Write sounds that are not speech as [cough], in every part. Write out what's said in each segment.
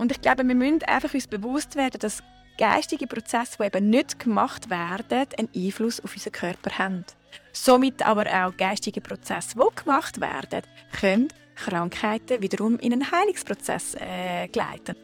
Und ich glaube, wir müssen einfach uns bewusst werden, dass geistige Prozesse, die eben nicht gemacht werden, einen Einfluss auf unseren Körper haben. Somit aber auch geistige Prozesse, die gemacht werden, können Krankheiten wiederum in einen Heilungsprozess äh, gleiten.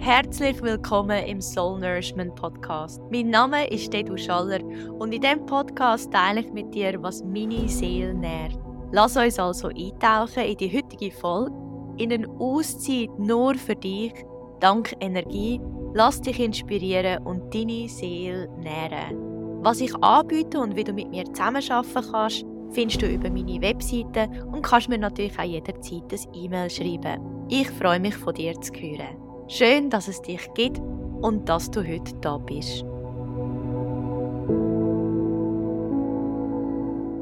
Herzlich willkommen im Soul Nourishment Podcast. Mein Name ist Dedu Schaller und in diesem Podcast teile ich mit dir, was meine Seele nährt. Lass uns also eintauchen in die heutige Folge, in eine Auszeit nur für dich, dank Energie. Lass dich inspirieren und deine Seele nähren. Was ich anbiete und wie du mit mir zusammenarbeiten kannst, findest du über meine Webseite und kannst mir natürlich auch jederzeit ein E-Mail schreiben. Ich freue mich, von dir zu hören. Schön, dass es dich gibt und dass du heute da bist.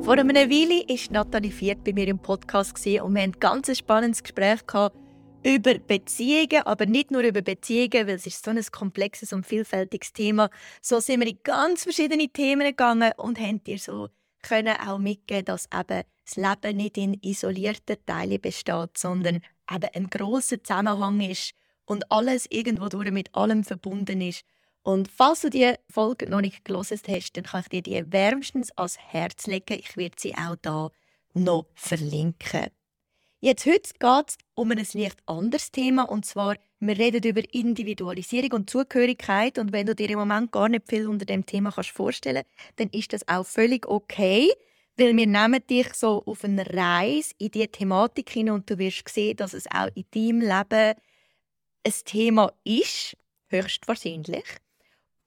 Vor einer Weile war Nathalie Viert bei mir im Podcast und wir hatten ein ganz spannendes Gespräch über Beziehungen, aber nicht nur über Beziehungen, weil es ist so ein komplexes und vielfältiges Thema. So sind wir in ganz verschiedene Themen gegangen und haben dir so können auch mitgeben, dass eben das Leben nicht in isolierten Teilen besteht, sondern eben ein großer Zusammenhang ist und alles irgendwo durch mit allem verbunden ist. Und falls du die Folge noch nicht gelesen hast, dann kann ich dir die wärmstens ans Herz legen. Ich werde sie auch da noch verlinken. Jetzt heute geht es um ein leicht anderes Thema und zwar wir reden über Individualisierung und Zugehörigkeit und wenn du dir im Moment gar nicht viel unter dem Thema kannst vorstellen, dann ist das auch völlig okay, weil wir nehmen dich so auf eine Reise in diese Thematik hin und du wirst sehen, dass es auch in deinem Leben ein Thema ist, höchstwahrscheinlich,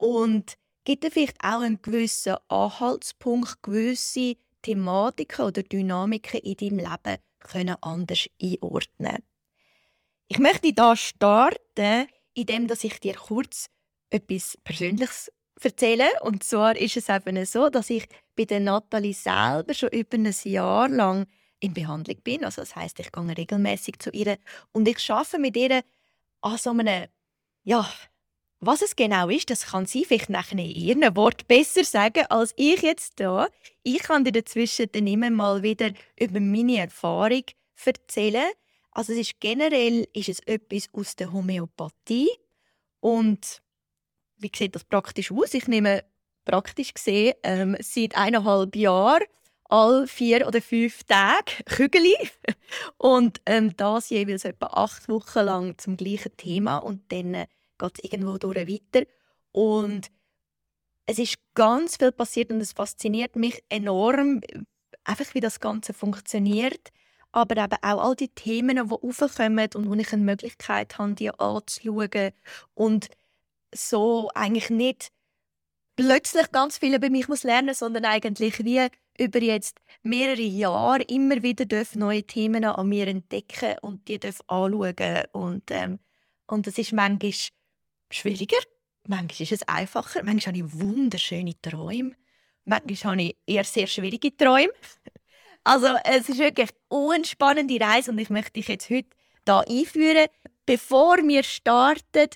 und gibt dir vielleicht auch einen gewissen Anhaltspunkt, gewisse Thematiken oder Dynamiken in deinem Leben können anders einordnen. Ich möchte da starten, indem ich dir kurz etwas Persönliches erzähle. Und zwar ist es eben so, dass ich bei der Nathalie selber schon über ein Jahr lang in Behandlung bin. Also das heißt, ich gehe regelmäßig zu ihr und ich schaffe mit ihr an so einem, ja, was es genau ist, das kann sie vielleicht nachher in ihren Wort besser sagen als ich jetzt da. Ich kann dir dazwischen dann immer mal wieder über meine Erfahrung erzählen. Also es ist generell ist es etwas aus der Homöopathie und wie sieht das praktisch aus? Ich nehme praktisch gesehen ähm, seit eineinhalb Jahren all vier oder fünf Tage [laughs] Kügeli und ähm, das jeweils etwa acht Wochen lang zum gleichen Thema und dann äh, geht es irgendwo durch weiter. Und es ist ganz viel passiert und es fasziniert mich enorm, einfach wie das Ganze funktioniert, aber eben auch all die Themen, die aufkommen und wo ich eine Möglichkeit habe, die anzuschauen und so eigentlich nicht plötzlich ganz viel über mich muss lernen, sondern eigentlich wie über jetzt mehrere Jahre immer wieder neue Themen an mir entdecken und die anschauen. Und ähm, und das ist manchmal schwieriger, manchmal ist es einfacher, manchmal habe ich wunderschöne Träume, manchmal habe ich eher sehr schwierige Träume. Also es ist wirklich eine unspannende Reise und ich möchte dich jetzt heute da einführen. Bevor wir starten,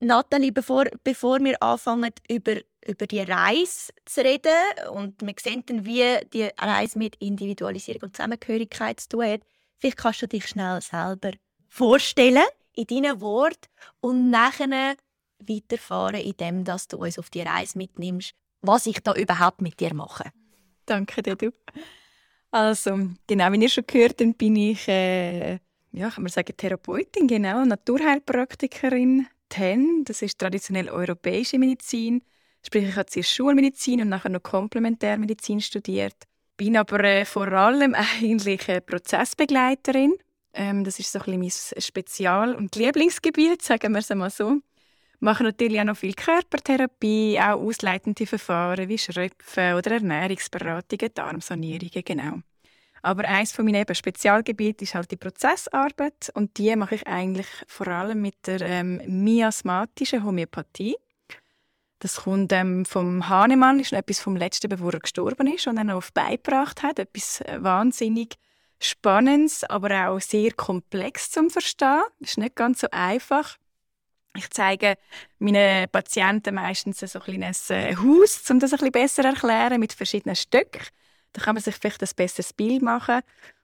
Nathalie, bevor, bevor wir anfangen, über, über die Reise zu reden und wir sehen dann, wie die Reise mit Individualisierung und Zusammengehörigkeit zu tun hat, vielleicht kannst du dich schnell selber vorstellen in deinen Worten und nachher weiterfahren, indem dass du uns auf die Reise mitnimmst, was ich da überhaupt mit dir mache. Danke dir, du. Also, genau, wie ihr schon gehört habt, bin ich, äh, ja, kann man sagen, Therapeutin, genau, Naturheilpraktikerin TEN, das ist traditionell europäische Medizin. Sprich, ich habe zuerst Schulmedizin und nachher noch Komplementärmedizin studiert. Bin aber äh, vor allem [laughs] eigentlich eine Prozessbegleiterin. Ähm, das ist so ein bisschen mein Spezial- und Lieblingsgebiet, sagen wir es einmal so. Mache natürlich auch noch viel Körpertherapie, auch ausleitende Verfahren wie Schröpfen oder Ernährungsberatungen, Darmsanierungen, genau. Aber eines von meinen Spezialgebieten ist halt die Prozessarbeit und die mache ich eigentlich vor allem mit der ähm, miasmatischen Homöopathie. Das kommt ähm, vom Hahnemann, ist etwas vom letzten, bevor er gestorben ist und dann auf beigebracht hat. Etwas äh, wahnsinnig Spannendes, aber auch sehr komplex zum Verstehen. Ist nicht ganz so einfach. Ich zeige meinen Patienten meistens so ein kleines äh, Haus, um das ein besser zu erklären, mit verschiedenen Stücken. Da kann man sich vielleicht ein besseres Bild machen.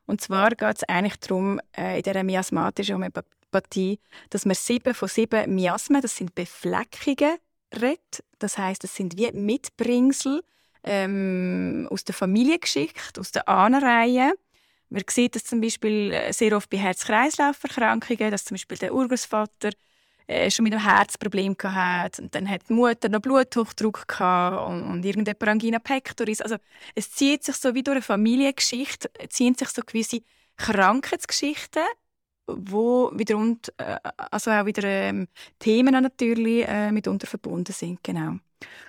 Und zwar geht es eigentlich darum, äh, in dieser miasmatischen Homöopathie, dass man sieben von sieben Miasmen, das sind Befleckungen, redet. Das heißt, das sind wie Mitbringsel ähm, aus der Familiengeschichte, aus der Ahnenreihe. Man sieht das zum Beispiel äh, sehr oft bei Herz-Kreislauf-Erkrankungen, dass zum Beispiel der Urgroßvater äh, schon mit einem Herzproblem hatte und dann hat die Mutter noch Bluthochdruck gehabt und, und irgendjemand Angina pectoris. Also es zieht sich so wie durch eine Familiengeschichte, ziehen sich so gewisse Krankheitsgeschichten, wo wiederum äh, also auch wieder ähm, Themen natürlich äh, mitunter verbunden sind, genau.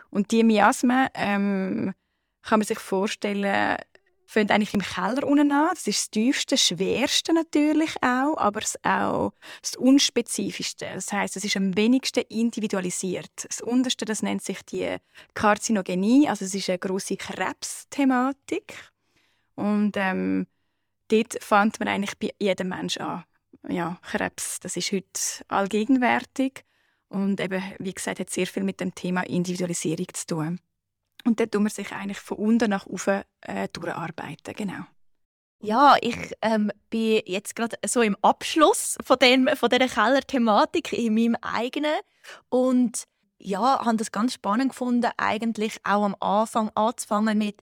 Und die Miasmen ähm, kann man sich vorstellen, fängt eigentlich im Keller unten an. Das ist das tiefste, schwerste natürlich auch, aber es auch das unspezifischste. Das heißt, es ist am wenigsten individualisiert. Das unterste, das nennt sich die Karzinogenie, also es ist eine große Krebsthematik. Und ähm, dort fängt man eigentlich bei jedem Menschen an. Ja, Krebs, das ist heute allgegenwärtig und eben, wie gesagt, hat sehr viel mit dem Thema Individualisierung zu tun. Und dort tun wir sich eigentlich von unten nach oben äh, durcharbeiten, genau. Ja, ich ähm, bin jetzt gerade so im Abschluss von, dem, von dieser Keller-Thematik in meinem eigenen und ja, habe das ganz spannend gefunden, eigentlich auch am Anfang anzufangen mit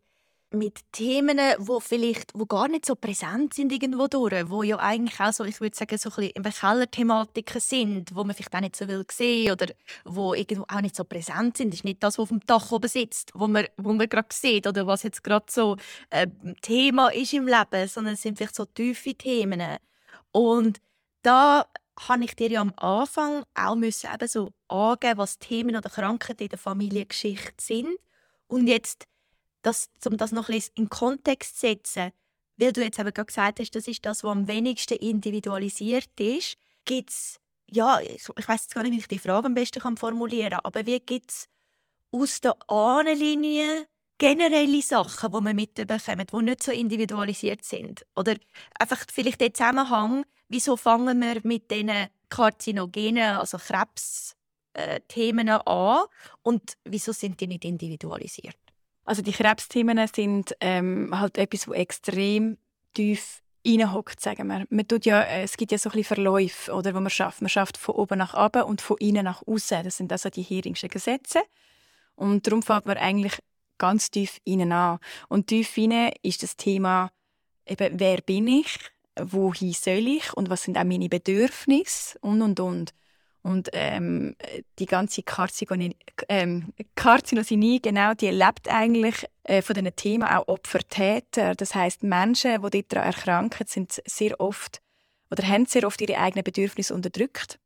mit Themen, wo vielleicht wo gar nicht so präsent sind irgendwo durch, wo ja eigentlich auch so, ich würde sagen, so ein bisschen Keller-Thematiken sind, wo man vielleicht auch nicht so will sehen oder wo irgendwo auch nicht so präsent sind. Das ist nicht das, was auf dem Dach oben sitzt, wo man, wo man gerade sieht oder was jetzt gerade so äh, Thema ist im Leben, sondern es sind vielleicht so tiefe Themen. Und da habe ich dir ja am Anfang auch müssen eben so angeben, was Themen oder Krankheiten in der Familiengeschichte sind. Und jetzt das, um das noch ein bisschen in Kontext zu setzen, weil du jetzt eben gerade gesagt hast, das ist das, was am wenigsten individualisiert ist, gibt es, ja, ich, ich weiß gar nicht, wie ich die Frage am besten kann formulieren kann, aber wie gibt es aus der Ahnenlinie generelle Sachen, die man mitbekommt, die nicht so individualisiert sind? Oder einfach vielleicht der Zusammenhang, wieso fangen wir mit diesen Karzinogenen, also Krebsthemen äh, an und wieso sind die nicht individualisiert? Also die Krebsthemen sind ähm, halt etwas, wo extrem tief reinhockt, sagen wir. Man tut ja, äh, es gibt ja so ein Verläufe, oder, wo man schafft. Man schafft von oben nach oben und von innen nach außen. Das sind also die Heringschen Gesetze. Und darum fängt man eigentlich ganz tief innen an. Und tief innen ist das Thema eben, wer bin ich, wohin soll ich und was sind auch meine Bedürfnisse und und und. Und ähm, die ganze Karzinosynie, ähm, genau, die erlebt eigentlich äh, von diesen Themen auch Opfertäter. Das heißt, Menschen, die daran erkranken, sind sehr oft oder haben sehr oft ihre eigenen Bedürfnisse unterdrückt.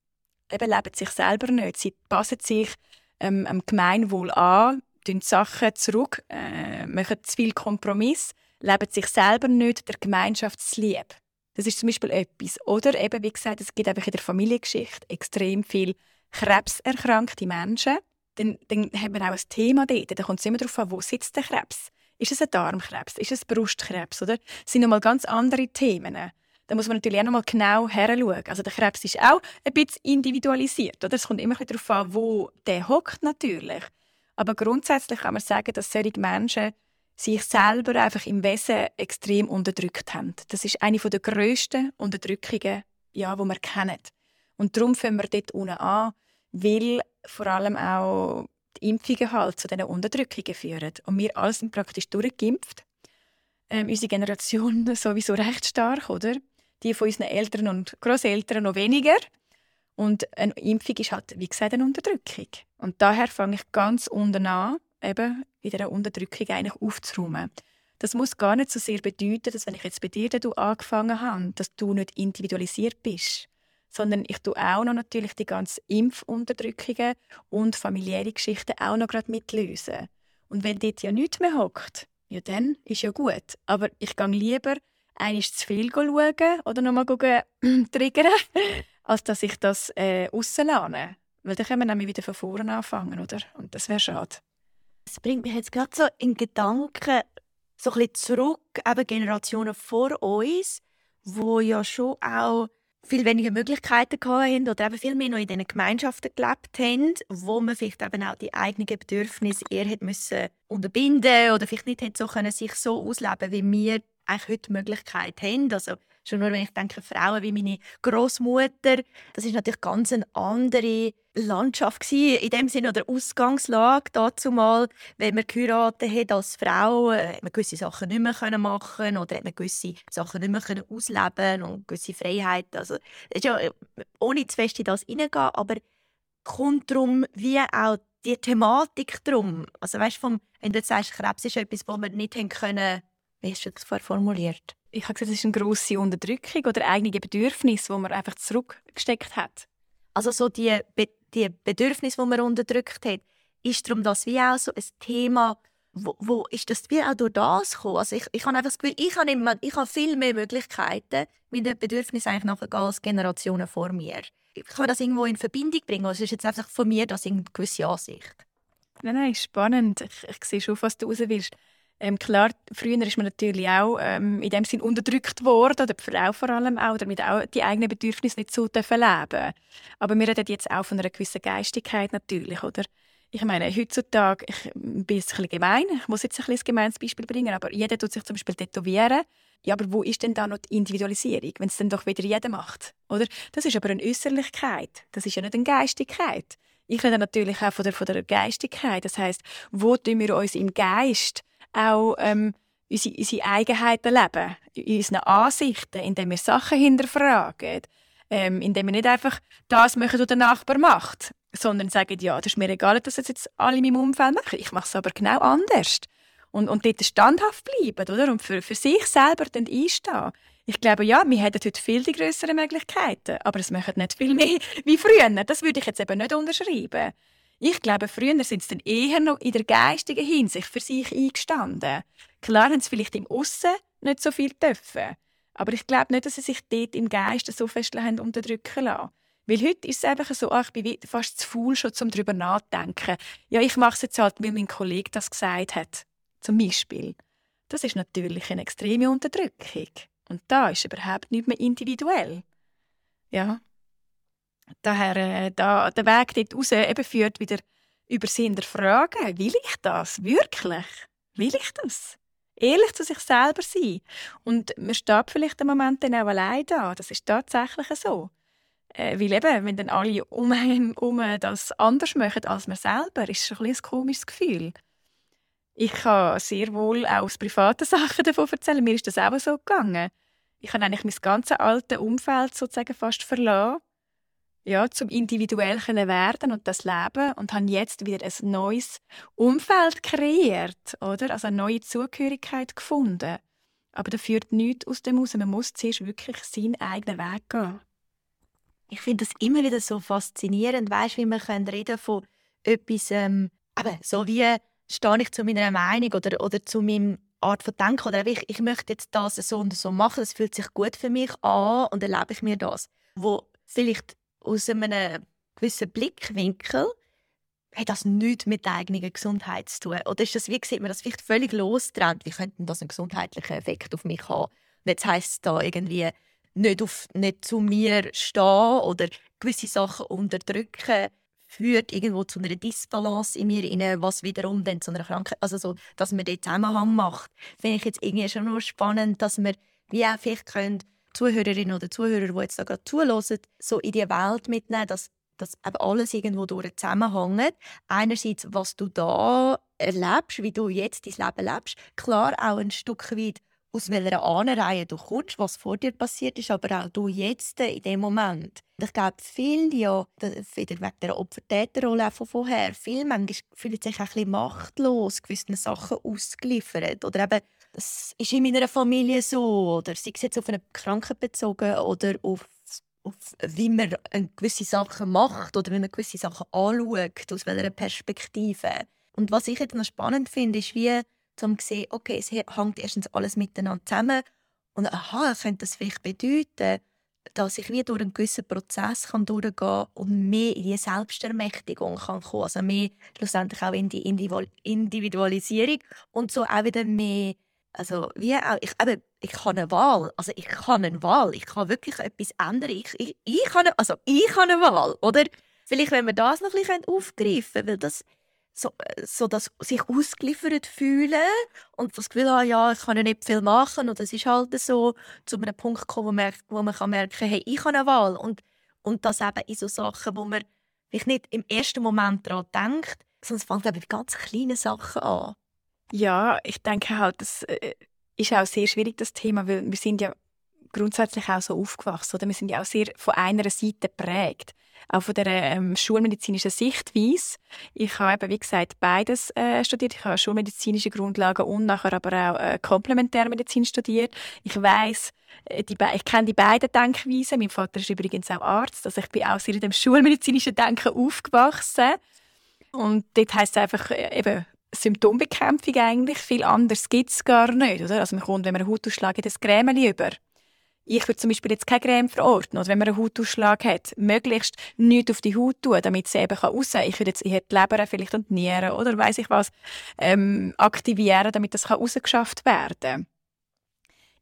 Eben leben sich selber nicht. Sie passen sich ähm, am Gemeinwohl an, tun Sachen zurück, äh, machen zu viel Kompromiss, leben sich selber nicht der Gemeinschaft zu lieb. Das ist zum Beispiel etwas. Oder eben, wie gesagt, es gibt einfach in der Familiengeschichte extrem viele krebserkrankte Menschen. Dann, dann haben wir auch ein Thema dort. Da kommt es immer darauf an, wo sitzt der Krebs. Ist es ein Darmkrebs? Ist es Brustkrebs? Oder? Das sind nochmal ganz andere Themen. Da muss man natürlich auch nochmal genau heranschauen. Also der Krebs ist auch ein bisschen individualisiert. Oder? Es kommt immer darauf an, wo der hockt natürlich. Aber grundsätzlich kann man sagen, dass solche Menschen sich selber einfach im Wesen extrem unterdrückt haben. Das ist eine der grössten Unterdrückungen, ja, die wir kennen. Und darum fangen wir dort unten an, weil vor allem auch die Impfungen halt zu diesen Unterdrückungen führen. Und wir alle sind praktisch durchgeimpft. Ähm, unsere Generation [laughs] sowieso recht stark, oder? Die von unseren Eltern und Großeltern noch weniger. Und eine Impfung ist halt, wie gesagt, eine Unterdrückung. Und daher fange ich ganz unten an eben in dieser Unterdrückung eigentlich aufzuräumen. Das muss gar nicht so sehr bedeuten, dass wenn ich jetzt bei dir angefangen habe, dass du nicht individualisiert bist, sondern ich tue auch noch natürlich die ganzen Impfunterdrückungen und familiäre Geschichten auch noch gerade mitlösen. Und wenn dort ja nichts mehr hockt, ja dann ist ja gut. Aber ich gehe lieber einmal zu viel schauen oder nochmal [clears throat] triggern, als dass ich das äh, rauslasse. Weil dann können wir nämlich wieder von vorne anfangen, oder? Und das wäre schade. Es bringt mich jetzt gerade so in Gedanken so ein bisschen zurück, eben Generationen vor uns, wo ja schon auch viel weniger Möglichkeiten hatten oder eben viel mehr noch in diesen Gemeinschaften gelebt haben, wo man vielleicht eben auch die eigenen Bedürfnisse eher hat müssen unterbinden oder vielleicht nicht so können sich so ausleben wie wir eigentlich heute die Möglichkeit haben. Also schon nur, wenn ich denke, Frauen wie meine Großmutter, das ist natürlich ganz eine andere Landschaft gewesen, in dem Sinne oder Ausgangslage dazu mal, wenn man geheiratet hat als Frau, äh, hat man gewisse Sachen nicht mehr machen oder hat man gewisse Sachen nicht mehr ausleben und gewisse Freiheiten. Also ist ja äh, ohne zu fest in das hineingehen, aber kommt darum, wie auch die Thematik drum. Also weißt, vom, wenn du jetzt sagst, Krebs ist etwas, wo wir nicht haben können, wie hast du das vorher formuliert? Ich habe gesagt, es ist eine grosse Unterdrückung oder eigene Bedürfnisse, die man einfach zurückgesteckt hat. Also so die, Be die Bedürfnisse, die man unterdrückt hat, ist darum das wie auch so ein Thema, wo, wo ist das wie auch durch das gekommen? Also ich, ich habe einfach das Gefühl, ich habe, immer, ich habe viel mehr Möglichkeiten, mit den Bedürfnissen eigentlich nachzugehen als Generationen vor mir. Ich kann das irgendwo in Verbindung bringen. Also ist jetzt einfach von mir das eine gewisse Ansicht. Nein, nein, spannend. Ich, ich sehe schon, was du raus willst. Ähm, klar, früher ist man natürlich auch ähm, in dem Sinn unterdrückt worden, oder die Frau vor allem auch, damit auch die eigenen Bedürfnisse nicht so leben dürfen. Aber wir reden jetzt auch von einer gewissen Geistigkeit natürlich, oder? Ich meine, heutzutage, ich bin ein bisschen gemein, ich muss jetzt ein, ein gemeines Beispiel bringen, aber jeder tut sich zum Beispiel tätowieren. Ja, aber wo ist denn da noch die Individualisierung, wenn es dann doch wieder jeder macht? Oder? Das ist aber eine Äußerlichkeit, das ist ja nicht eine Geistigkeit. Ich rede natürlich auch von der, von der Geistigkeit. Das heißt, wo tun wir uns im Geist auch ähm, unsere, unsere Eigenheiten leben, in unseren Ansichten, indem wir Sachen hinterfragen, ähm, indem wir nicht einfach das machen, was der Nachbar macht, sondern sagen, ja, das ist mir egal, dass das jetzt alle in meinem Umfeld machen, ich mache es aber genau anders. Und, und dort standhaft bleiben oder? und für, für sich selber dann einstehen. Ich glaube, ja, wir hätten heute viel die größeren Möglichkeiten, aber es machen nicht viel mehr [laughs] wie früher. Das würde ich jetzt eben nicht unterschreiben. Ich glaube, früher sind sie dann eher noch in der geistigen Hinsicht für sich eingestanden. Klar haben sie vielleicht im Aussen nicht so viel dürfen. Aber ich glaube nicht, dass sie sich dort im Geist so fest haben unterdrücken lassen. Weil heute ist es einfach so, ach, ich bin fast zu faul, schon um darüber nachzudenken. Ja, ich mache es jetzt halt, weil mein Kollege das gesagt hat. Zum Beispiel. Das ist natürlich eine extreme Unterdrückung. Und da ist überhaupt nicht mehr individuell. Ja. Daher, äh, da, der Weg dort raus eben führt wieder über sie Fragen. Will ich das? Wirklich? Will ich das? Ehrlich zu sich selber sein. Und man steht vielleicht im Moment dann auch allein da. Das ist tatsächlich so. Äh, weil eben, wenn dann alle um einen um das anders machen als man selber, ist es ein, ein komisches Gefühl. Ich kann sehr wohl auch aus privaten [laughs] Sachen davon erzählen. Mir ist das auch so gegangen. Ich habe eigentlich mein ganzes alte Umfeld sozusagen fast verloren ja, zum individuell werden und das leben und habe jetzt wieder ein neues Umfeld kreiert, oder? Also eine neue Zugehörigkeit gefunden. Aber da führt nichts aus dem raus. Man muss zuerst wirklich seinen eigenen Weg gehen. Ich finde das immer wieder so faszinierend, weißt, wie man reden von etwas, ähm, eben, so wie stehe ich zu meiner Meinung oder, oder zu meinem Art von Denken oder ich, ich möchte jetzt das so und so machen, das fühlt sich gut für mich an und erlebe ich mir das. Wo vielleicht aus einem gewissen Blickwinkel hat das nichts mit der eigenen Gesundheit zu tun. Oder ist das, wie sieht man das vielleicht völlig lostrennt? Wie könnte das einen gesundheitlichen Effekt auf mich haben? Und jetzt heisst es da irgendwie nicht, auf, nicht zu mir stehen oder gewisse Sachen unterdrücken, führt irgendwo zu einer Disbalance in mir, rein, was wiederum dann zu einer Krankheit, also so, dass man den Zusammenhang macht. Finde ich jetzt irgendwie schon nur spannend, dass wir wie auch vielleicht können Zuhörerinnen oder Zuhörer, die jetzt da gerade zuhören, so in die Welt mitnehmen, dass dass eben alles irgendwo durch zusammenhängt. Einerseits, was du da erlebst, wie du jetzt dein Leben lebst. Klar auch ein Stück weit, aus welcher Ahnenreihe du kommst, was vor dir passiert ist, aber auch du jetzt in dem Moment. Ich glaube, viele ja, wieder wegen der Opfer-Täter-Rolle von vorher, viele Menschen fühlen sich ein bisschen machtlos, gewissen Sachen ausgeliefert. Oder eben das ist in meiner Familie so, oder sei es jetzt auf eine Krankheit bezogen oder auf, auf wie man gewisse Sachen macht oder wie man gewisse Sachen anschaut, aus welcher Perspektive. Und was ich jetzt noch spannend finde, ist wie zum sehen, okay, es hängt erstens alles miteinander zusammen und aha, könnte das vielleicht bedeuten, dass ich wie durch einen gewissen Prozess kann durchgehen kann und mehr in die Selbstermächtigung kann kommen, also mehr schlussendlich auch in die Individualisierung und so auch wieder mehr also, wie auch, ich, eben, ich habe eine Wahl. Also, ich kann eine Wahl. Ich kann wirklich etwas ändern. Ich, ich, ich, habe, also, ich habe eine Wahl, oder? Vielleicht, wenn wir das noch ein bisschen aufgreifen weil das so, äh, so das sich ausgeliefert fühlen und das Gefühl haben, ja, ich kann ja nicht viel machen und es ist halt so, zu einem Punkt kommen, wo man, wo man kann merken hey, ich habe eine Wahl und, und das eben in so Sachen, wo man nicht im ersten Moment daran denkt, sondern es eben ganz kleinen Sachen an. Ja, ich denke halt, das äh, ist auch sehr schwierig, das Thema, weil wir sind ja grundsätzlich auch so aufgewachsen, oder? Wir sind ja auch sehr von einer Seite geprägt auch von der ähm, schulmedizinischen Sichtweise. Ich habe eben, wie gesagt, beides äh, studiert. Ich habe schulmedizinische Grundlagen und nachher aber auch äh, Komplementärmedizin studiert. Ich weiß, äh, ich kenne die beiden Denkweisen. Mein Vater ist übrigens auch Arzt, also ich bin auch sehr in dem schulmedizinischen Denken aufgewachsen. Und dort heisst es einfach äh, eben Symptombekämpfung eigentlich. Viel anders gibt es gar nicht. Oder? Also man kommt, wenn man einen Hautausschlag hat, das Creme über. Ich würde zum Beispiel jetzt keine Creme verordnen. Oder wenn man einen Hautausschlag hat, möglichst nichts auf die Haut tun, damit sie eben raus kann. Ich würde jetzt eher die Leber vielleicht und die Nieren oder weiß ich was ähm, aktivieren, damit das rausgeschafft werden kann.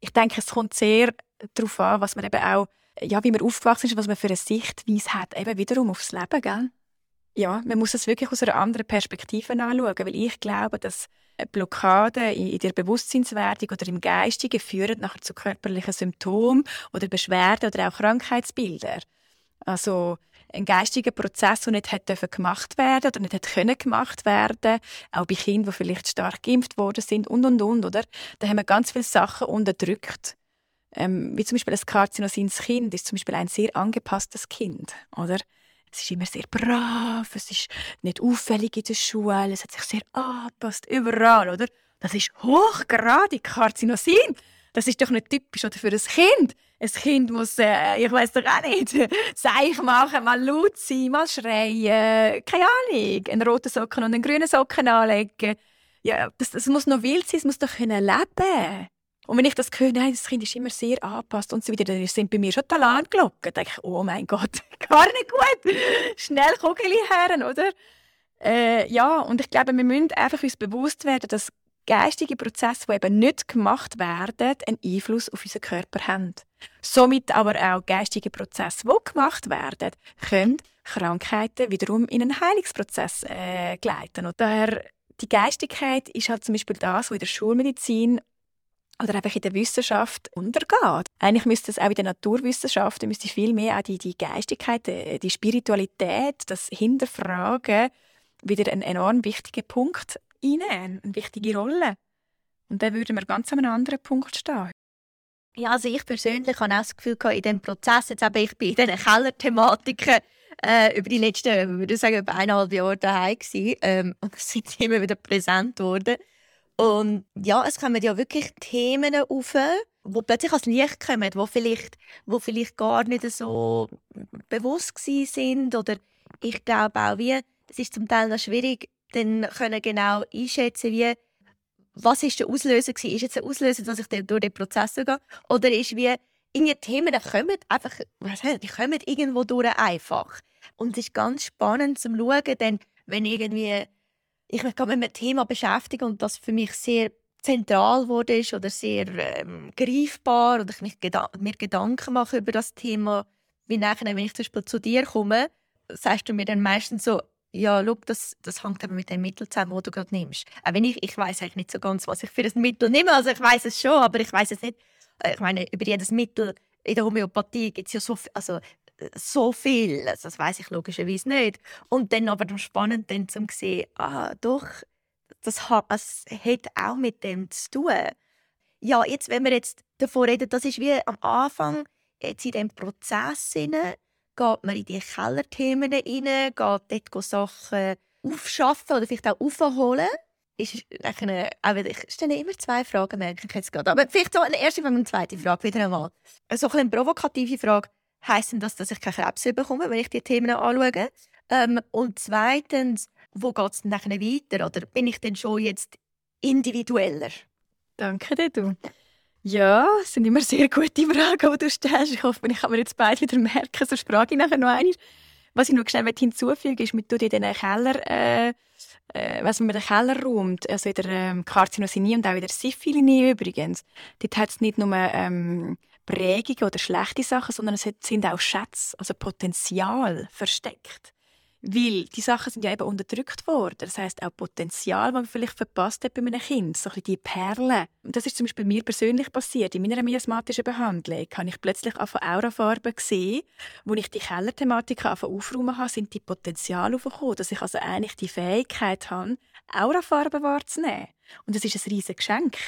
Ich denke, es kommt sehr darauf an, was man eben auch, ja, wie man aufgewachsen ist, was man für eine Sichtweise hat, eben wiederum aufs Leben, gell? Ja, man muss es wirklich aus einer anderen Perspektive anschauen, weil ich glaube, dass Blockaden in der Bewusstseinswertung oder im Geistigen führen nachher zu körperlichen Symptomen oder Beschwerden oder auch Krankheitsbildern. Also ein geistiger Prozess, der nicht hätte gemacht werden oder nicht hätte können gemacht werden, auch bei Kindern, die vielleicht stark geimpft worden sind und und und, oder? Da haben wir ganz viele Sachen unterdrückt. Ähm, wie zum Beispiel ein karzinosines Kind ist zum Beispiel ein sehr angepasstes Kind, oder? Es ist immer sehr brav, es ist nicht auffällig in der Schule, es hat sich sehr angepasst, überall, oder? Das ist hochgradig Karzinosin. Das ist doch nicht typisch oder für ein Kind. Ein Kind muss, äh, ich weiß doch auch nicht, [laughs] Seich machen, mal laut sein, mal schreien, keine Ahnung, einen roten Socken und einen grünen Socken anlegen. Ja, das, das muss noch wild sein, es muss doch können leben und wenn ich das höre, nein, das Kind ist immer sehr angepasst und so weiter, dann sind bei mir schon die Alarmglocken. Denke ich, oh mein Gott, [laughs] gar nicht gut. Schnell Kugel her, oder? Äh, ja, und ich glaube, wir müssen einfach uns bewusst werden, dass geistige Prozesse, die eben nicht gemacht werden, einen Einfluss auf unseren Körper haben. Somit aber auch geistige Prozesse, die gemacht werden, können Krankheiten wiederum in einen Heilungsprozess äh, gleiten. Und daher die Geistigkeit ist halt zum Beispiel das, was in der Schulmedizin oder einfach in der Wissenschaft untergeht. Eigentlich müsste es auch in der Naturwissenschaft, müsste viel mehr auch die, die Geistigkeit, die, die Spiritualität, das Hinterfragen wieder einen enorm wichtigen Punkt einnehmen, eine wichtige Rolle. Und dann würden wir ganz an einem anderen Punkt stehen. Ja, also ich persönlich habe auch das Gefühl, in diesem Prozess, jetzt eben, ich in diesen Kellerthematiken äh, über die letzten, würde ich sagen, über eineinhalb Jahre daheim gewesen, ähm, und [laughs] sind immer wieder präsent geworden. Und ja, es kommen ja wirklich Themen auf, wo plötzlich ans Licht kommen, wo vielleicht, wo vielleicht gar nicht so bewusst sind oder ich glaube auch, wie, es ist zum Teil noch schwierig, dann können genau einschätzen, wie, was ist der Auslöser gewesen? Ist jetzt der Auslöser, dass ich durch den Prozess gehe? Oder ist wie, irgendwie Themen die kommen einfach, was heißt, die kommen irgendwo durch einfach. Und es ist ganz spannend zu schauen, denn wenn irgendwie ich mich mit einem Thema beschäftige und das für mich sehr zentral wurde ist oder sehr ähm, greifbar oder ich mich geda mir Gedanken mache über das Thema, wie nachher, wenn ich zum Beispiel zu dir komme, sagst du mir dann meistens so, ja, schau, das, das hängt aber mit dem Mittel zusammen, das du gerade nimmst. Auch wenn ich, ich weiß eigentlich nicht so ganz, was ich für das Mittel nehme, also ich weiß es schon, aber ich weiß es nicht. Äh, ich meine, über jedes Mittel in der Homöopathie gibt es ja so viel, also so viel. Also das weiß ich logischerweise nicht. Und dann aber spannend dann zum sehen, ah, doch, das hat, das hat auch mit dem zu tun. Ja, jetzt, wenn wir jetzt davon reden, das ist wie am Anfang, jetzt in diesem Prozess geht man in die Kellerthemen rein, geht dort Sachen aufschaffen oder vielleicht auch aufholen. Ist eine, aber ich stelle immer zwei Fragen, merke ich jetzt gerade. Aber vielleicht so eine erste, eine zweite Frage wieder einmal. So eine provokative Frage heisst denn das, dass ich keine Krebs bekomme, wenn ich die Themen anschaue? Ähm, und zweitens, wo geht es dann weiter? Oder bin ich denn schon jetzt individueller? Danke dir, du. Ja, es sind immer sehr gute Fragen, die du stellst. Ich hoffe, ich kann mir jetzt beide wieder merken, sonst frage ich nachher noch einmal. Was ich noch schnell hinzufügen ist, mit du in den Keller, äh, äh, was man den Keller räumt, also in der ähm, Karzinosinie und auch in der Syphilie übrigens, dort hat es nicht nur ähm, Prägungen oder schlechte Sachen, sondern es sind auch Schätze, also Potenzial versteckt. Weil die Sachen sind ja eben unterdrückt worden. Das heißt auch Potenzial, das man vielleicht verpasst hat bei einem Kind. So ein die Perlen. Und das ist zum Beispiel mir persönlich passiert. In meiner miasmatischen Behandlung habe ich plötzlich auf Aurafarben gesehen, wo ich die Kellerthematik aufräumen habe, sind die Potenziale aufgekommen, dass ich also eigentlich die Fähigkeit habe, Aurafarben wahrzunehmen. Und das ist ein riesiges Geschenk.